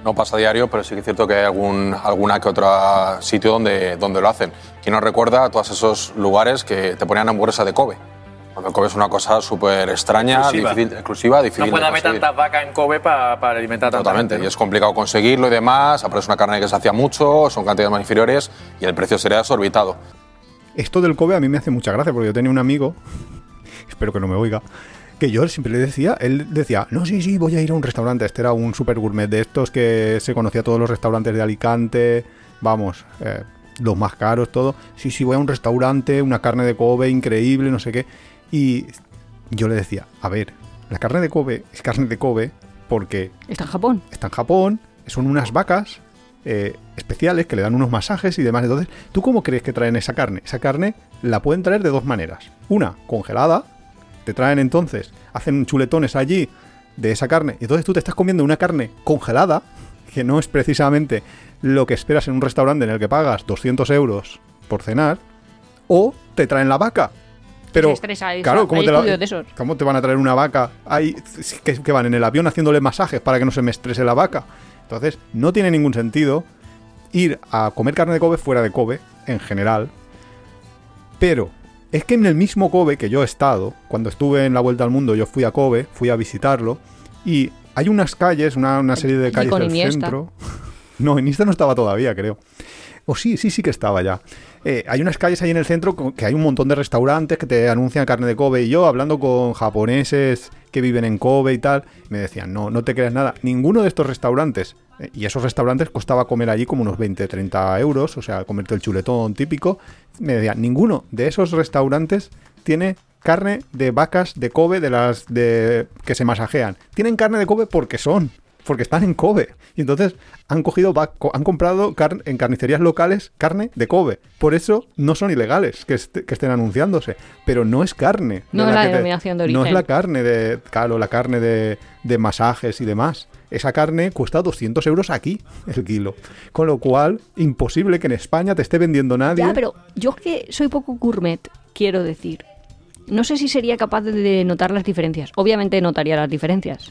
No pasa a diario, pero sí que es cierto que hay algún, alguna que otra sitio donde, donde lo hacen. ¿Quién nos recuerda a todos esos lugares que te ponían hamburguesa de Kobe? Cuando el Kobe es una cosa súper extraña, Exclusiva. difícil, exclusiva, difícil No puede de haber tantas vacas en Kobe pa- para alimentar a tanta Totalmente, y es complicado conseguirlo y demás, aparte es una carne que se hacía mucho, son cantidades más inferiores y el precio sería desorbitado. Esto del Kobe a mí me hace mucha gracia porque yo tenía un amigo, espero que no me oiga, que yo siempre le decía, él decía, no, sí, sí, voy a ir a un restaurante. Este era un super gourmet de estos que se conocía todos los restaurantes de Alicante, vamos, eh, los más caros, todo. Sí, sí, voy a un restaurante, una carne de Kobe increíble, no sé qué. Y yo le decía, a ver, la carne de Kobe es carne de Kobe porque Está en Japón. está en Japón, son unas vacas eh, especiales que le dan unos masajes y demás. Entonces, ¿tú cómo crees que traen esa carne? Esa carne la pueden traer de dos maneras. Una, congelada, te traen entonces, hacen chuletones allí de esa carne, y entonces tú te estás comiendo una carne congelada, que no es precisamente lo que esperas en un restaurante en el que pagas 200 euros por cenar, o te traen la vaca. Pero, estresa claro, ¿cómo te, la- estudios de esos. ¿cómo te van a traer una vaca ahí que, que van en el avión haciéndole masajes para que no se me estrese la vaca? Entonces, no tiene ningún sentido ir a comer carne de Kobe fuera de Kobe, en general. Pero es que en el mismo Kobe que yo he estado, cuando estuve en la vuelta al mundo, yo fui a Kobe, fui a visitarlo, y hay unas calles, una, una serie de calles del centro. No, Iniesta no estaba todavía, creo. O sí, sí, sí que estaba ya. Eh, hay unas calles ahí en el centro que hay un montón de restaurantes que te anuncian carne de Kobe. Y yo, hablando con japoneses que viven en Kobe y tal, me decían, no, no te creas nada. Ninguno de estos restaurantes, eh, y esos restaurantes costaba comer allí como unos 20, 30 euros, o sea, comerte el chuletón típico. Me decían, ninguno de esos restaurantes tiene carne de vacas de Kobe de las de que se masajean. Tienen carne de Kobe porque son, porque están en Kobe. Y entonces han cogido han comprado car- en carnicerías locales carne de Kobe. Por eso no son ilegales que, est- que estén anunciándose, pero no es carne. No es la te- denominación de No es origen. la carne de, claro, la carne de, de masajes y demás. Esa carne cuesta 200 euros aquí el kilo. Con lo cual, imposible que en España te esté vendiendo nadie. Ya, pero yo que soy poco gourmet, quiero decir. No sé si sería capaz de notar las diferencias. Obviamente notaría las diferencias.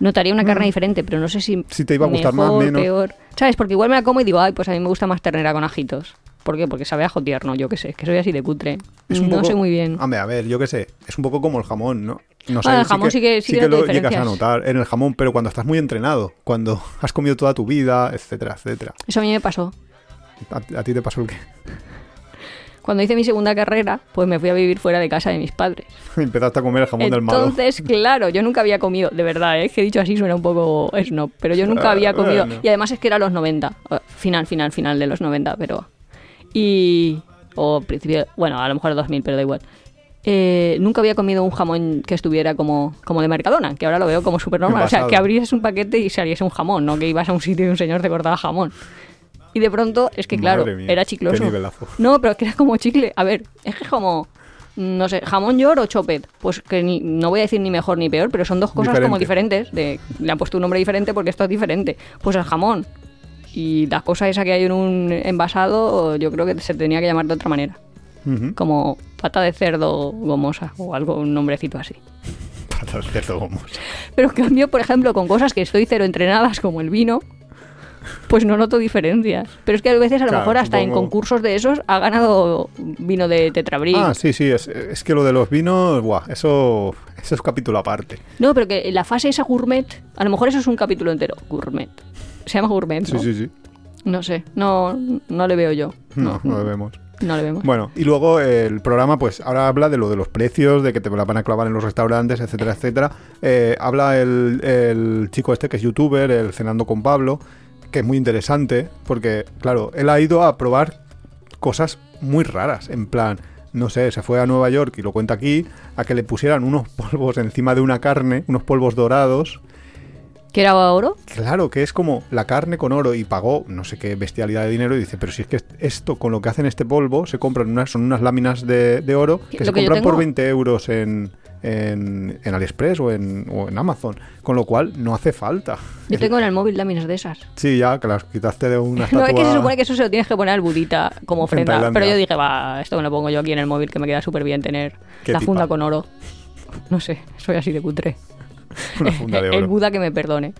Notaría una carne diferente, pero no sé si. Mm. Si te iba a gustar más, mejor, menos. peor. ¿Sabes? Porque igual me la como y digo, ay, pues a mí me gusta más ternera con ajitos. ¿Por qué? Porque sabe a ajo tierno, yo qué sé. Que soy así de cutre. Es un no poco- sé muy bien. Hombre, a ver, yo qué sé. Es un poco como el jamón, ¿no? No sé, Ah, el jamón sí que- sí que lo noto llegas a notar en el jamón, pero cuando estás muy entrenado, cuando has comido toda tu vida, etcétera, etcétera. Eso a mí me pasó. ¿A, a ti te pasó el qué? Cuando hice mi segunda carrera, pues me fui a vivir fuera de casa de mis padres. Empezaste a comer el jamón del malo. Entonces, claro, yo nunca había comido, de verdad, ¿eh? es que he dicho así suena un poco snob, pero yo nunca Ah, había comido. bueno. Y además es que era los 90, eh, final, final, final de los 90, pero. Y. O principio, bueno, a lo mejor 2000, pero da igual. Eh, nunca había comido un jamón que estuviera como, como de Mercadona, que ahora lo veo como súper normal. O sea, que abrieses un paquete y saliese un jamón, no que ibas a un sitio y un señor te cortaba jamón. Y de pronto, es que claro, mía, era chicloso. No, pero es que era como chicle. A ver, es que es como, no sé, jamón york o chopet. Pues que ni- no voy a decir ni mejor ni peor, pero son dos cosas como Diferente. diferentes. De, le han puesto un nombre diferente porque esto es diferente. Pues el jamón y la cosa esa que hay en un envasado, yo creo que se tenía que llamar de otra manera. Como pata de cerdo gomosa o algo, un nombrecito así. Patas de cerdo gomosa. Pero en cambio, por ejemplo, con cosas que estoy cero entrenadas como el vino, pues no noto diferencias. Pero es que a veces a lo Claro, mejor hasta en concursos de esos ha ganado vino de Tetrabric. Ah, sí, sí, es, es que lo de los vinos, buah, eso, eso es capítulo aparte. No, pero que la fase esa gourmet, a lo mejor eso es un capítulo entero, gourmet. Se llama gourmet, Sí, ¿no? sí, sí. No sé, no, no le veo yo. No, no lo vemos. No le vemos. Bueno, y luego el programa, pues ahora habla de lo de los precios, de que te la van a clavar en los restaurantes, etcétera, etcétera. Eh, habla el, el chico este que es youtuber, el Cenando con Pablo, que es muy interesante, porque, claro, él ha ido a probar cosas muy raras, en plan, no sé, se fue a Nueva York y lo cuenta aquí, a que le pusieran unos polvos encima de una carne, unos polvos dorados. que ¿Que era oro? Claro, que es como la carne con oro y pagó no sé qué bestialidad de dinero y dice, pero si es que esto con lo que hacen este polvo se compran unas, son unas láminas de, de oro que Lo se que compran por tengo- 20 euros en, en, en AliExpress o en, o en Amazon, con lo cual no hace falta. Yo tengo en el móvil láminas de esas. Sí, ya, que las quitaste de una No, estatua. es que se supone que eso se lo tienes que poner al budita como ofrenda. Pero yo dije, va, esto me lo pongo yo aquí en el móvil, que me queda súper bien tener la tipa. funda con oro. No sé, soy así de cutre. Una funda de El oro. Buda que me perdone.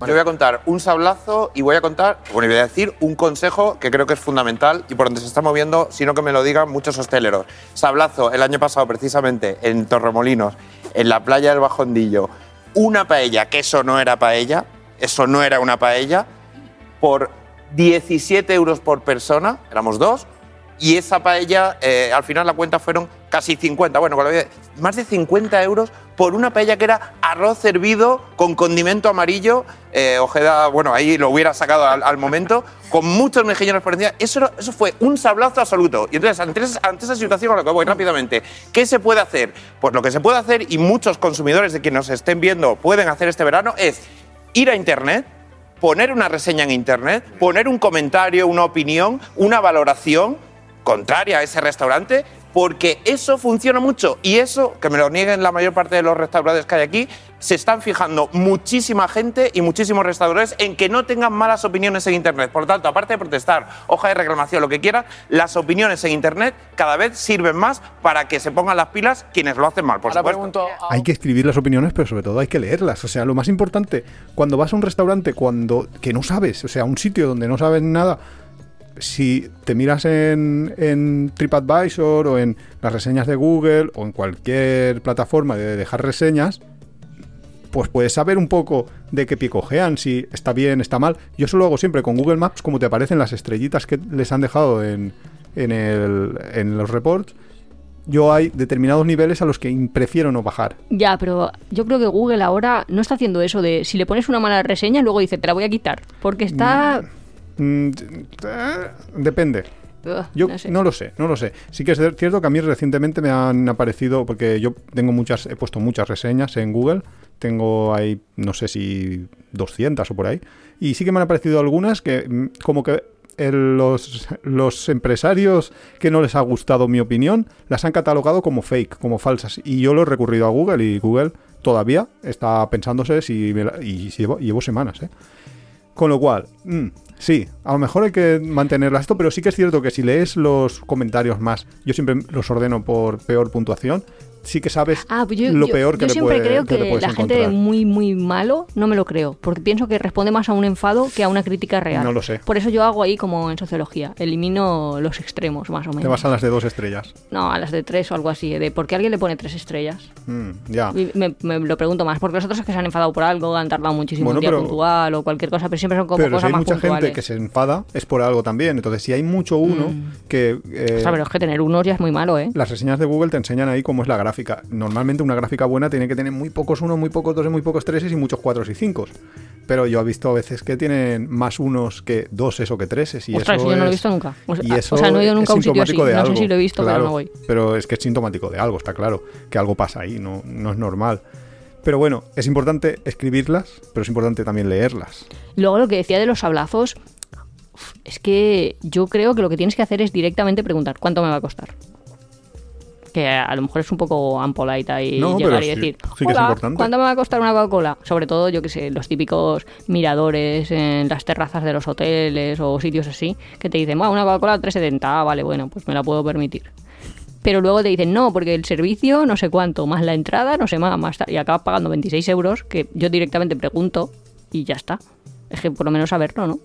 Yo voy a contar un sablazo y voy a contar, bueno, voy a decir un consejo que creo que es fundamental y por donde se está moviendo, sino que me lo digan muchos hosteleros. Sablazo, el año pasado precisamente en Torremolinos, en la playa del Bajondillo, una paella, que eso no era paella, eso no era una paella, por 17 euros por persona, éramos dos, y esa paella, eh, al final la cuenta fueron casi 50, bueno, más de 50 euros por una paella que era arroz hervido con condimento amarillo, eh, Ojeda, bueno, ahí lo hubiera sacado al, momento, con muchos mejillones por encima. Eso, eso fue un sablazo absoluto. Y entonces, ante esa situación, a lo que voy rápidamente, ¿qué se puede hacer? Pues lo que se puede hacer, y muchos consumidores de quienes nos estén viendo pueden hacer este verano, es ir a Internet, poner una reseña en Internet, poner un comentario, una opinión, una valoración contraria a ese restaurante, porque eso funciona mucho y eso, que me lo nieguen la mayor parte de los restaurantes que hay aquí, se están fijando muchísima gente y muchísimos restauradores en que no tengan malas opiniones en Internet. Por lo tanto, aparte de protestar, hoja de reclamación, lo que quieran, las opiniones en Internet cada vez sirven más para que se pongan las pilas quienes lo hacen mal, por supuesto. Hay que escribir las opiniones, pero sobre todo hay que leerlas. O sea, lo más importante, cuando vas a un restaurante cuando que no sabes, o sea, un sitio donde no sabes nada, si te miras en, en TripAdvisor o en las reseñas de Google o en cualquier plataforma de dejar reseñas, pues puedes saber un poco de qué pie cojean, si está bien, está mal. Yo eso lo hago siempre con Google Maps, como te aparecen las estrellitas que les han dejado en, en, el- en los reports. Yo hay determinados niveles a los que prefiero no bajar. Ya, pero yo creo que Google ahora no está haciendo eso de si le pones una mala reseña, luego dice, te la voy a quitar. Porque está. Mm, eh, depende. Ugh, Yo no sé. no lo sé, no lo sé. Sí que es cierto que a mí recientemente me han aparecido, porque yo tengo muchas, he puesto muchas reseñas en Google, tengo ahí, no sé si 200 o por ahí, y sí que me han aparecido algunas que mm, como que el- los, los empresarios que no les ha gustado mi opinión las han catalogado como fake, como falsas, y yo lo he recurrido a Google y Google todavía está pensándose si, me la- y llevo semanas, ¿eh? Con lo cual, mm, sí, a lo mejor hay que mantenerla esto, pero sí que es cierto que si lees los comentarios más, yo siempre los ordeno por peor puntuación, sí que sabes Ah, pues yo, lo yo- peor que yo le siempre puede- creo que que, la gente encontrar. muy, muy malo no me lo creo, porque pienso que responde más a un enfado que a una crítica real. No lo sé. Por eso yo hago ahí como en sociología, elimino los extremos más o menos. Te vas a las de dos estrellas. No, a las de tres o algo así, de por qué alguien le pone tres estrellas. Mm, ya. Me, me lo pregunto más, porque los otros es que se han enfadado por algo, han tardado muchísimo Bueno, un día pero- puntual o cualquier cosa, pero siempre son como Pero si cosas hay más mucha puntuales. gente que se enfada, es por algo también. Entonces, si hay mucho uno que... eh, O sea, pero es que tener unos ya es muy malo, ¿eh? Las reseñas de Google te enseñan ahí cómo es la gráfica. Normalmente una gráfica buena tiene que tener muy pocos unos, muy pocos dos, muy pocos treses y muchos cuatros y cinco. Pero yo he visto a veces que tienen más unos que doses o que treses. Y Ostras, eso yo no lo he visto nunca. O sea, y eso o sea, no he ido nunca a un sitio así. No sé si lo he visto, pero no voy. Pero es que es sintomático de algo, está claro. Que algo pasa ahí, no, no es normal. Pero bueno, es importante escribirlas, pero es importante también leerlas. Luego lo que decía de los sablazos, es que yo creo que lo que tienes que hacer es directamente preguntar cuánto me va a costar. Que a lo mejor es un poco ampolite ahí No, llegar y sí- decir, sí que es "Hola, importante". ¿cuánto me va a costar una Coca-Cola? Sobre todo, yo que sé, los típicos miradores en las terrazas de los hoteles o sitios así, que te dicen, "Buah, una Coca-Cola 3,70, ah, vale, bueno, pues me la puedo permitir. Pero luego te dicen, no, porque el servicio no sé cuánto, más la entrada, no sé más, más tal", y acabas pagando 26 euros, que yo directamente pregunto y ya está. Es que por lo menos saberlo, ¿no?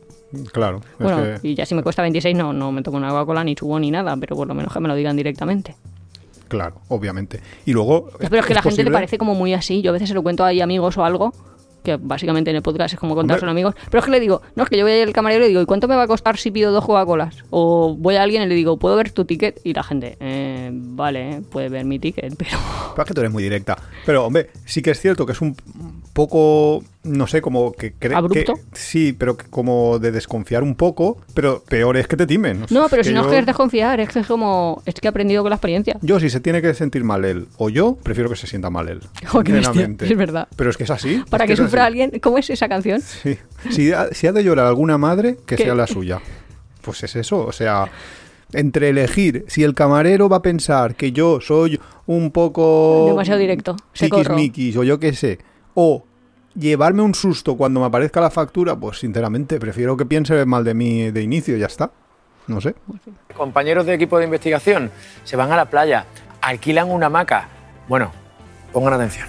Claro. es Bueno, que- y ya si me cuesta 26 no, no me tomo una Coca-Cola ni subo ni nada, pero por lo menos que me lo digan directamente. Claro, obviamente. Y luego. Pero es que la gente le parece como muy así. Yo a veces se lo cuento ahí a amigos o algo, que básicamente en el podcast es como contárselo a amigos. Pero es que le digo, no, es que yo voy al camarero y le digo, ¿y cuánto me va a costar si pido dos Coca-Colas? O voy a alguien y le digo, ¿puedo ver tu ticket? Y la gente, eh, vale, puede ver mi ticket, pero... Pero es que tú eres muy directa. Pero, hombre, sí que es cierto que es un poco no sé, como que cree ¿Abrupto? que sí, pero que como de desconfiar un poco, pero peor es que te timen. O sea, No, pero si no es yo- que es desconfiar, es que es como. Es que he aprendido con la experiencia. Yo, si se tiene que sentir mal él o yo, prefiero que se sienta mal él. Qué Sinceramente. es verdad. Pero es que es así. Para es que sufra alguien. ¿Cómo es esa canción? Sí. Si, ha- si ha de llorar alguna madre, que ¿Qué? sea la suya. Pues es eso. O sea, entre elegir si el camarero va a pensar que yo soy un poco. Demasiado directo. Se o yo qué sé. O llevarme un susto cuando me aparezca la factura, pues sinceramente prefiero que piense mal de mí de inicio y ya está. No sé. Compañeros de equipo de investigación se van a la playa, alquilan una hamaca. Bueno, pongan atención.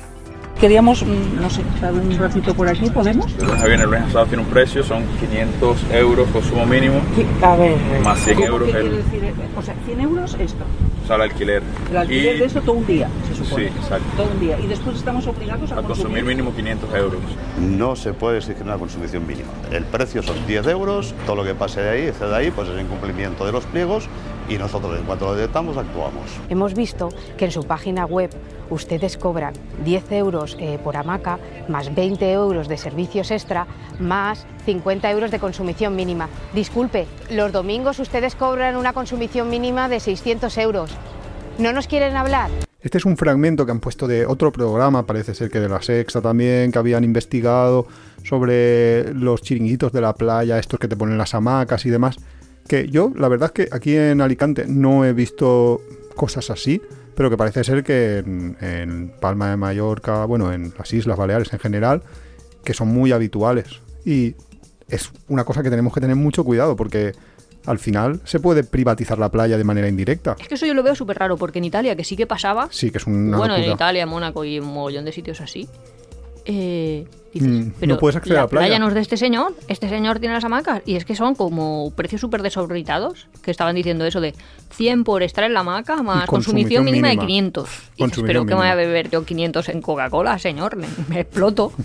Queríamos, mm, no sé, estar un ratito por aquí, ¿podemos? Javier el Asado tiene un precio, son 500 euros consumo mínimo, A ver. más 100 ¿cómo euros que el, decir? O sea, 100 euros esto. o sea, el alquiler. El alquiler Y- de eso todo un día, se supone. Sí, exacto. Todo un día. Y después estamos obligados a, A consumir mínimo 500 euros. No se puede exigir una consumición mínima. El precio son 10 euros, todo lo que pase de ahí, excede de ahí, pues es incumplimiento de los pliegos y nosotros en cuanto lo detectamos actuamos. Hemos visto que en su página web ustedes cobran 10 euros eh, por hamaca, más 20 euros de servicios extra, más 50 euros de consumición mínima. Disculpe, los domingos ustedes cobran una consumición mínima de 600 euros. ¿No nos quieren hablar? Este es un fragmento que han puesto de otro programa, parece ser que de la Sexta también, que habían investigado sobre los chiringuitos de la playa, estos que te ponen las hamacas y demás. Que yo, la verdad es que aquí en Alicante no he visto cosas así, pero que parece ser que en, en Palma de Mallorca, bueno, en las Islas Baleares en general, que son muy habituales. Y es una cosa que tenemos que tener mucho cuidado porque al final se puede privatizar la playa de manera indirecta. Es que eso yo lo veo súper raro, porque en Italia, que sí que pasaba. Sí, que es una bueno, en locura. Italia, Mónaco y un mogollón de sitios así. Eh, Mm, no puedes acceder a la playa. no es de este señor, este señor tiene las hamacas y es que son como precios súper desorbitados, que estaban diciendo eso de 100 por estar en la hamaca más consumición, consumición mínima, mínima. de 500. Y dices, Consumición pero ¿qué me voy a beber yo 500 en Coca-Cola, señor? Me, me exploto.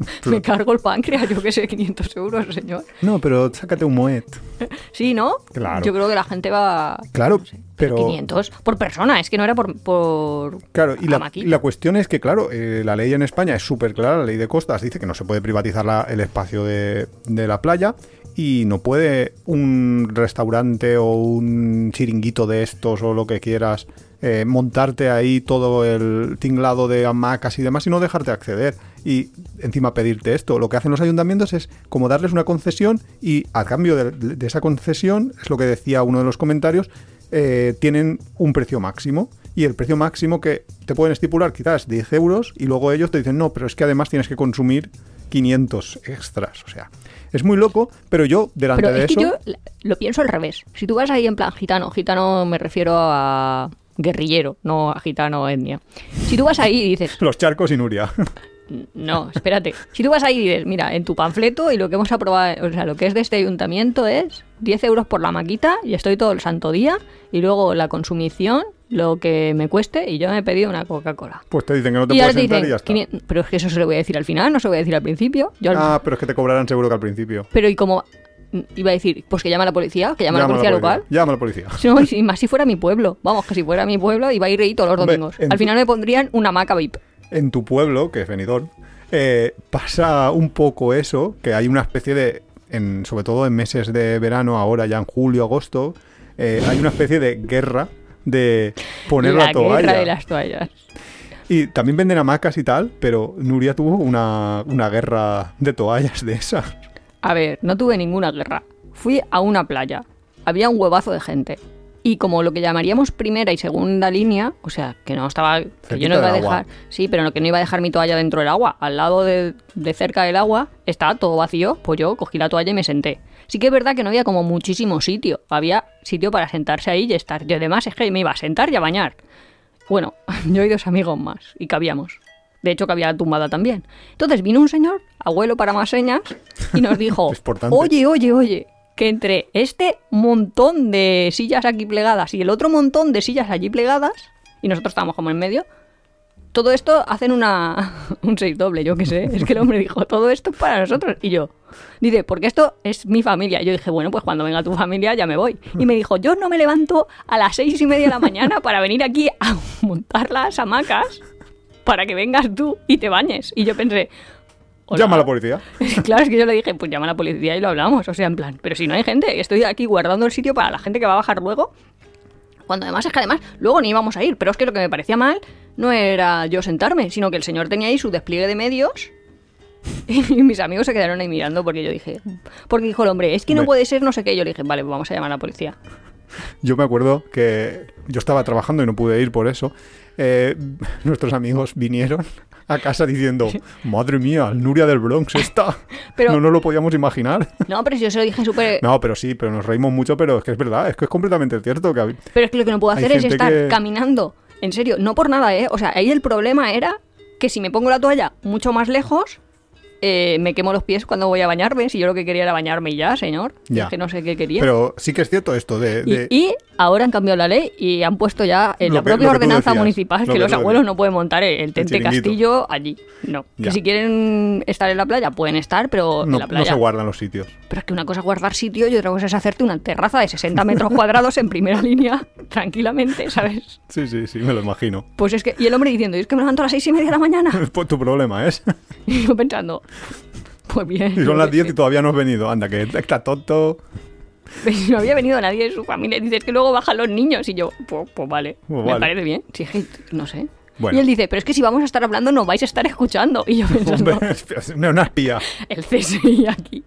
me cargo el páncreas, yo qué sé, 500 euros, señor. No, pero sácate un moet. Sí, ¿no? Claro. Yo creo que la gente va... Claro, pero... 500 por persona, es que no era por... por Claro, y la, hamaquita. y la cuestión es que, claro, eh, la ley en España es súper clara, la ley de costas dice que no se puede privatizar la- el espacio de, de la playa y no puede un restaurante o un chiringuito de estos o lo que quieras eh, montarte ahí todo el tinglado de hamacas y demás y no dejarte acceder y encima pedirte esto. Lo que hacen los ayuntamientos es como darles una concesión y a cambio de, de esa concesión, es lo que decía uno de los comentarios, eh, tienen un precio máximo. Y el precio máximo que te pueden estipular quizás 10 euros y luego ellos te dicen, no, pero es que además tienes que consumir 500 extras. O sea, es muy loco, pero yo delante Pero de es que eso... yo lo pienso al revés. Si tú vas ahí en plan gitano, gitano me refiero a guerrillero, no gitano etnia. Si tú vas ahí y dices, Los charcos y Nuria. no, espérate. Si tú vas ahí y dices, mira, en tu panfleto y lo que hemos aprobado, o sea, lo que es de este ayuntamiento es 10 euros por la maquita y estoy todo el santo día y luego la consumición, lo que me cueste y yo me he pedido una Coca-Cola. Pues te dicen que no te y puedes sentar dicen, y ya está. 500 pero es que eso se lo voy a decir al final, no se lo voy a decir al principio. Yo al- Ah, pero es que te cobrarán seguro que al principio. Pero y como iba a decir, pues que llame a la policía, que llame a la policía local. Llama a la policía. No, y más si fuera mi pueblo. Vamos, que si fuera mi pueblo iba a ir ahí todos los domingos. Al final me pondrían una maca VIP. En tu pueblo, que es Benidorm, eh, pasa un poco eso, que hay una especie de, en, sobre todo en meses de verano, ahora ya en julio, agosto, eh, hay una especie de guerra de poner la, la toalla. guerra de las toallas. Y también venden hamacas y tal, pero Nuria tuvo una, una guerra de toallas de esas. A ver, no tuve ninguna guerra. Fui a una playa. Había un huevazo de gente. Y como lo que llamaríamos primera y segunda línea, o sea, que no estaba. Que yo no iba a dejar. Sí, pero que no iba a dejar mi toalla dentro del agua. Al lado de, de cerca del agua estaba todo vacío. Pues yo cogí la toalla y me senté. Sí que es verdad que no había como muchísimo sitio. Había sitio para sentarse ahí y estar. Y además es que me iba a sentar y a bañar. Bueno, yo y dos amigos más. Y cabíamos. De hecho, cabía tumbada también. Entonces vino un señor, abuelo para más señas, y nos dijo. Oye, oye, oye, que entre este montón de sillas aquí plegadas y el otro montón de sillas allí plegadas, y nosotros estábamos como en medio, todo esto hacen una, un seis doble, yo qué sé. Es que el hombre dijo, todo esto es para nosotros. Y yo, dice, porque esto es mi familia. Y yo dije, bueno, pues cuando venga tu familia ya me voy. Y me dijo, yo no me levanto a las seis y media de la mañana para venir aquí a montar las hamacas para que vengas tú y te bañes. Y yo pensé, Hola. Llama a la policía. claro, es que yo le dije, pues llama a la policía y lo hablamos. O sea, en plan, pero si no hay gente, estoy aquí guardando el sitio para la gente que va a bajar luego. Cuando además es que además luego ni íbamos a ir, pero es que lo que me parecía mal no era yo sentarme, sino que el señor tenía ahí su despliegue de medios y mis amigos se quedaron ahí mirando porque yo dije, porque dijo el hombre, es que no puede ser no sé qué. Yo le dije, vale, pues vamos a llamar a la policía. Yo me acuerdo que yo estaba trabajando y no pude ir por eso. Eh, nuestros amigos vinieron a casa diciendo, madre mía, Nuria del Bronx está. Pero- no nos lo podíamos imaginar. No, pero si yo se lo dije súper... No, pero sí, pero nos reímos mucho, pero es que es verdad, es que es completamente cierto que Pero es que lo que no puedo hacer es estar que- caminando. En serio, no por nada, ¿eh? O sea, ahí el problema era que si me pongo la toalla mucho más lejos, eh, me quemo los pies cuando voy a bañarme. Si yo lo que quería era bañarme y ya, señor. Ya. Es que no sé qué quería. Pero sí que es cierto esto de... Y, de- y ahora han cambiado la ley y han puesto ya en Lo la que- propia ordenanza decías, municipal lo que los abuelos no pueden montar el, tente castillo allí. No. Ya. Que si quieren estar en la playa, pueden estar, pero en no, la no playa. se guardan los sitios. Pero es que una cosa es guardar sitio y otra cosa es hacerte una terraza de 60 metros cuadrados en primera línea, tranquilamente, ¿sabes? Sí, sí, sí, me lo imagino. Pues es que, y el hombre diciendo, es que me levanto a las seis y media de la mañana. Pues tu problema es. Y yo pensando, pues bien. Y son las 10 y todavía no has venido. Anda, que está tonto. No había venido nadie de su familia. Dice, es que luego bajan los niños. Y yo, pues, pues vale, Pues me vale. parece bien. Sí, es que, no sé. Bueno. Y él dice, pero es que si vamos a estar hablando no vais a estar escuchando. Y yo pensando, Hombre, es una espía. el CSI aquí.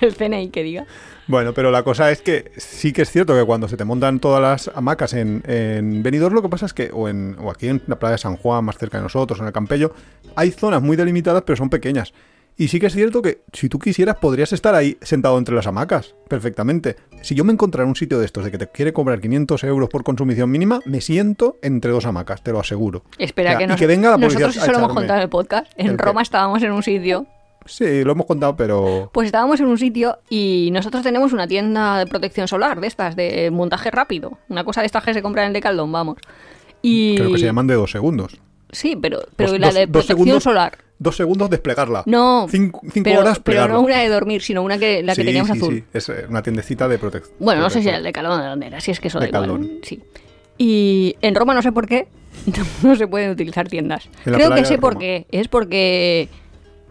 El CNI que diga. Bueno, pero la cosa es que sí que es cierto que cuando se te montan todas las hamacas en, en Benidorm, lo que pasa es que, o, en, o aquí en la playa de San Juan, más cerca de nosotros, en el Campello, hay zonas muy delimitadas, pero son pequeñas. Y sí que es cierto que si tú quisieras, podrías estar ahí sentado entre las hamacas, perfectamente. Si yo me encontrara un sitio de estos de que te quiere cobrar 500 euros por consumición mínima, me siento entre dos hamacas, te lo aseguro. Espera, O sea, que, y nos- que venga la policía nosotros eso lo hemos contado en el podcast. En ¿El qué? Roma estábamos en un sitio Sí, lo hemos contado, pero... Pues estábamos en un sitio y nosotros tenemos una tienda de protección solar, de estas, de montaje rápido. Una cosa de estas que se compran en el Decathlon, vamos. Y... Creo que se llaman de dos segundos. Sí, pero, pero Dos- la de dos protección segundos, solar. Dos segundos desplegarla. No, Cinco, cinco pero, horas pero plegarla. no una de dormir, sino una que la que Sí, teníamos sí, azul. Sí, es eh, una tiendecita de protección. Bueno, no sé si era el Decathlon o de dónde era, si es que eso da igual. Sí. Y en Roma no sé por qué no se pueden utilizar tiendas. Creo que sé por qué. Es porque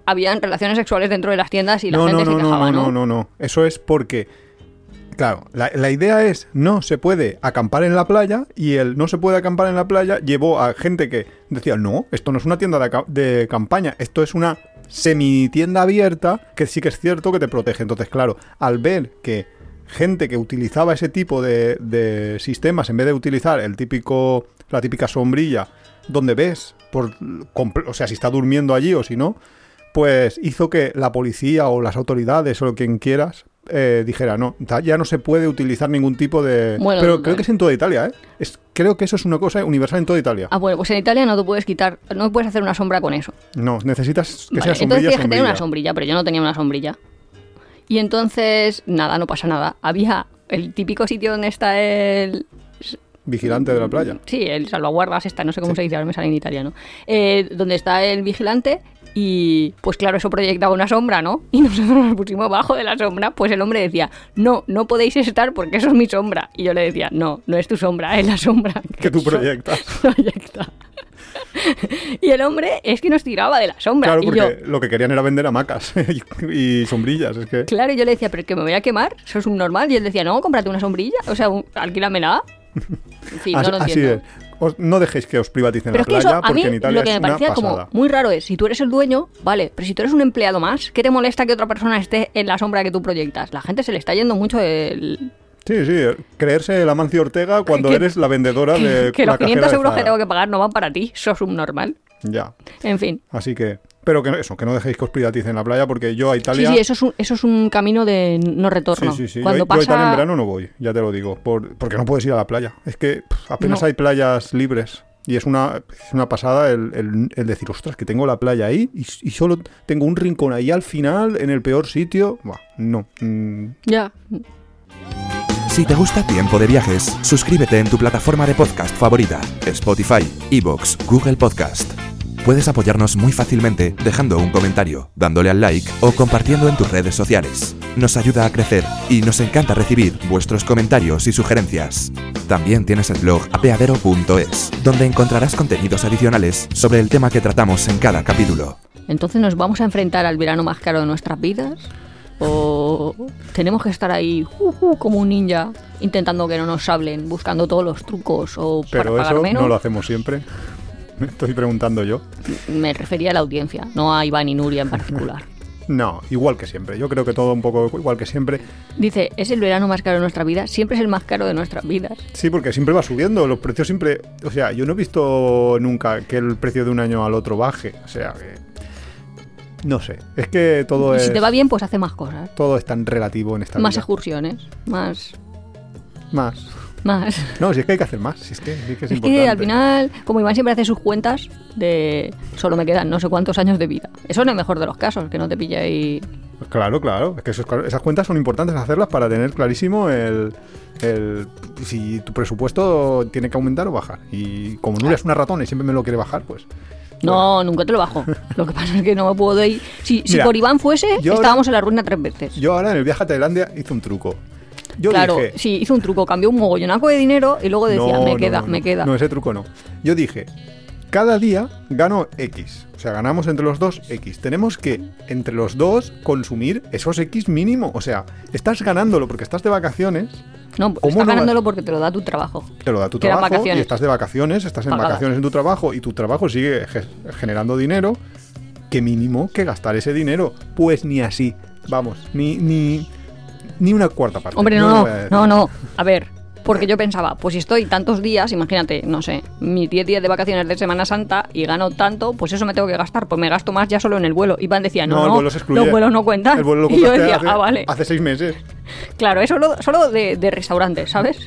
habían relaciones sexuales dentro de las tiendas y la no, gente no, no, se no, quejaba, no, ¿no? no, no. Eso es porque, claro, la, la idea es no se puede acampar en la playa y el no se puede acampar en la playa llevó a gente que decía, no, esto no es una tienda de, campaña, esto es una semi tienda abierta que sí que es cierto que te protege. Entonces, claro, al ver que gente que utilizaba ese tipo de, de sistemas en vez de utilizar el típico, la típica sombrilla donde ves, por, o sea, si está durmiendo allí o si no, pues hizo que la policía o las autoridades o quien quieras eh, dijera, no, ya no se puede utilizar ningún tipo de... Bueno, Pero creo que es en toda Italia, ¿eh? Es, creo que eso es una cosa universal en toda Italia. Ah, bueno, pues en Italia no te puedes quitar, no puedes hacer una sombra con eso. No, necesitas que Vale, sea entonces sombrilla, tienes que tener una sombrilla, pero yo no tenía una sombrilla. Y entonces, nada, no pasa nada. Había el típico sitio donde está el... Vigilante de la playa. Sí, el salvaguardas esta, no sé cómo se dice, ahora me sale en italiano. Eh, donde está el vigilante y pues claro, eso proyectaba una sombra, ¿no? Y nosotros nos pusimos bajo de la sombra, pues el hombre decía, no, no podéis estar porque eso es mi sombra. Y yo le decía, no, no es tu sombra, es la sombra Que tú so- proyectas. proyecta. y el hombre es que nos tiraba de la sombra. Claro, y yo, porque lo que querían era vender hamacas y, y sombrillas. Es que... Claro, yo le decía, pero que me voy a quemar, eso es un normal. Y él decía, no, cómprate una sombrilla, o sea, un, alquílamela. En fin, así, no lo así entiendo. es. Os- no dejéis que os privaticen Pero la es eso, playa porque en Italia lo que es me parecía pasada. como muy raro es, si tú eres el dueño, vale, pero si tú eres un empleado más, ¿qué te molesta que otra persona esté en la sombra que tú proyectas? La gente se le está yendo mucho el... Sí, sí, creerse la Mancio Ortega cuando Que- eres la vendedora de que la los cajera 500 de euros que tengo que pagar no van para ti, sos un normal. Ya, En fin. así que... Pero que no- eso, que no dejéis que os privaticen la playa porque yo a Sí, Italia... sí, eso es un, eso es un camino de no retorno. Sí, sí, sí. Cuando yo, yo a Italia en pasa... verano no voy, ya te lo digo, por- porque no puedes ir a la playa. Es que pff, apenas No. hay playas libres. Y es una, es una pasada el, el- el decir, ostras, que tengo la playa ahí y, y solo tengo un rincón ahí al final, en el peor sitio. Buah, no. mm, Ya. Si te gusta Tiempo de Viajes, suscríbete en tu plataforma de podcast favorita, Spotify, Evox, Google Podcast. Puedes apoyarnos muy fácilmente dejando un comentario, dándole al like o compartiendo en tus redes sociales. Nos ayuda a crecer y nos encanta recibir vuestros comentarios y sugerencias. También tienes el blog apeadero.es, donde encontrarás contenidos adicionales sobre el tema que tratamos en cada capítulo. Entonces nos vamos a enfrentar al verano más caro de nuestras vidas. O tenemos que estar ahí uh, uh, como un ninja intentando que no nos hablen, buscando todos los trucos o para Pero pagar eso menos. no lo hacemos siempre. Me estoy preguntando yo. Me refería a la audiencia, no a Iván y Nuria en particular. No, igual que siempre. Yo creo que todo un poco igual que siempre. Dice, es el verano más caro de nuestra vida, siempre es el más caro de nuestras vidas. Sí, porque siempre va subiendo. Los precios siempre. O sea, yo no he visto nunca que el precio de un año al otro baje. O sea, que. No sé. Es que todo Y es. si te va bien, pues hace más cosas. Todo es tan relativo en esta Más vida. excursiones, más... Más. Más. No, si es que hay que hacer más. Si es que, sí que es, Es importante. que al final, como Iván siempre hace sus cuentas de solo me quedan no sé cuántos años de vida. Eso en el mejor de los casos, que no te pille ahí. Pues Claro, claro. Es que esos- esas cuentas son importantes hacerlas para tener clarísimo el, el- si tu presupuesto tiene que aumentar o bajar. Y como Nuria es una ratona y siempre me lo quiere bajar, pues No, nunca te lo bajo. Lo que pasa es que no me puedo ir. Si, si por Iván fuese, ahora- estábamos en la ruina tres veces. yo ahora en el viaje a Tailandia hice un truco. Yo claro, dije, sí, hizo un truco, cambió un mogollonaco de dinero y luego decía, No, me no, queda, no, me queda. No, ese truco no. Yo dije, cada día gano X. O sea, ganamos entre los dos X. Tenemos que, entre los dos, consumir esos X mínimo. O sea, estás ganándolo porque estás de vacaciones. No, ¿Cómo estás no ganándolo porque te lo da tu trabajo. Te lo da tu Que trabajo y estás de vacaciones, estás en Pagadas. vacaciones en tu trabajo y tu trabajo sigue ge- generando dinero. ¿Qué mínimo que gastar ese dinero? Pues ni así. Vamos, ni, ni, ni una cuarta parte. Hombre, no, decir. no, no. A ver, porque yo pensaba, pues si estoy tantos días, imagínate, no sé, mis 10 días de vacaciones de Semana Santa y gano tanto, pues eso me tengo que gastar. Pues me gasto más ya solo en el vuelo. Iván decía, no, No, no, el vuelo se excluye. los vuelos no cuentan. El vuelo lo y yo decía, hace, ah, vale. hace seis meses. Claro, eso solo, solo de, de restaurantes, ¿sabes?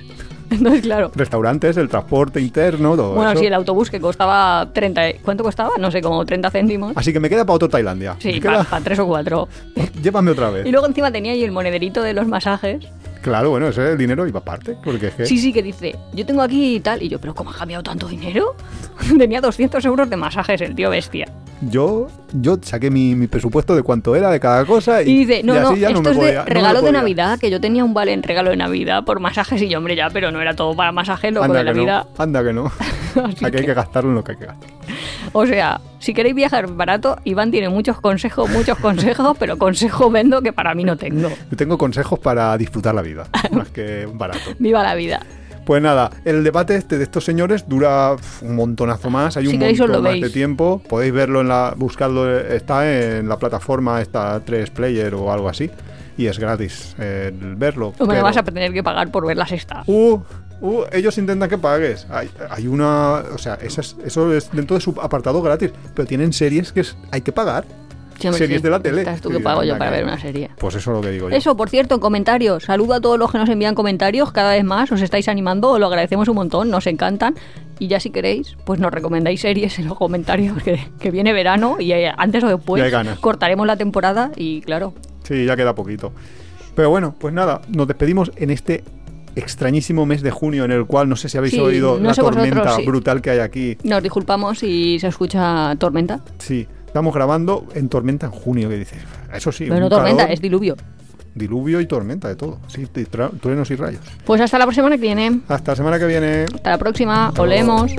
Entonces, claro. Restaurantes, el transporte interno, todo Bueno, eso. sí, el autobús que costaba 30... y- ¿Cuánto costaba? No sé, como 30 céntimos. Así que me queda para otro Tailandia. Sí, para tres o cuatro. Llévame otra vez. Y luego encima tenía ahí el monederito de los masajes. Claro, bueno, ese dinero iba aparte. Porque es que. Sí, sí, que dice, yo tengo aquí y tal. Y yo, ¿pero cómo ha cambiado tanto dinero? Tenía 200 euros de masajes el tío bestia. Yo, yo saqué mi, mi presupuesto de cuánto era de cada cosa y, Y dice, no, y así no, ya esto me es de podía- no me regalo de. Navidad, que yo tenía un vale en regalo de Navidad por masajes y yo, hombre, ya, pero no era todo para masajes, loco Anda de la no, vida. anda que no. Aquí hay que gastarlo en lo que hay que gastar. O sea, si queréis viajar barato, Iván tiene muchos consejos, muchos consejos, pero consejos vendo que para mí no tengo. Yo tengo consejos para disfrutar la vida, más que barato. Viva la vida. Pues nada, el debate este de estos señores dura un montonazo más, hay Si un montón más de tiempo. Podéis verlo en la, buscarlo, está en la plataforma esta 3 Player o algo así. Y es gratis eh, el verlo. O me pero- vas a tener que pagar por ver la sexta. Uh, uh, ellos intentan que pagues. Hay, hay una. O sea, eso es, eso es dentro de su apartado gratis. Pero tienen series que es, hay que pagar. Series sí. de la tele. Estás tú que pago yo para ver una serie. Pues eso es lo que digo yo. Eso, por cierto, en comentarios. Saludo a todos los que nos envían comentarios cada vez más. Os estáis animando, os lo agradecemos un montón, nos encantan. Y ya si queréis, pues nos recomendáis series en los comentarios, que, que viene verano y eh, antes o después cortaremos la temporada y claro. Sí, ya queda poquito. Pero bueno, pues nada, nos despedimos en este extrañísimo mes de junio en el cual no sé si habéis Sí, oído no la vosotros, tormenta sí. brutal que hay aquí. Nos disculpamos si se escucha tormenta. Sí, estamos grabando en tormenta en junio, que dices. Eso sí, Pero un no tormenta, calor, es diluvio. diluvio y tormenta de todo. Sí, y truenos y rayos. Pues hasta la próxima que viene. Hasta la semana que viene. Hasta la próxima. Olemos.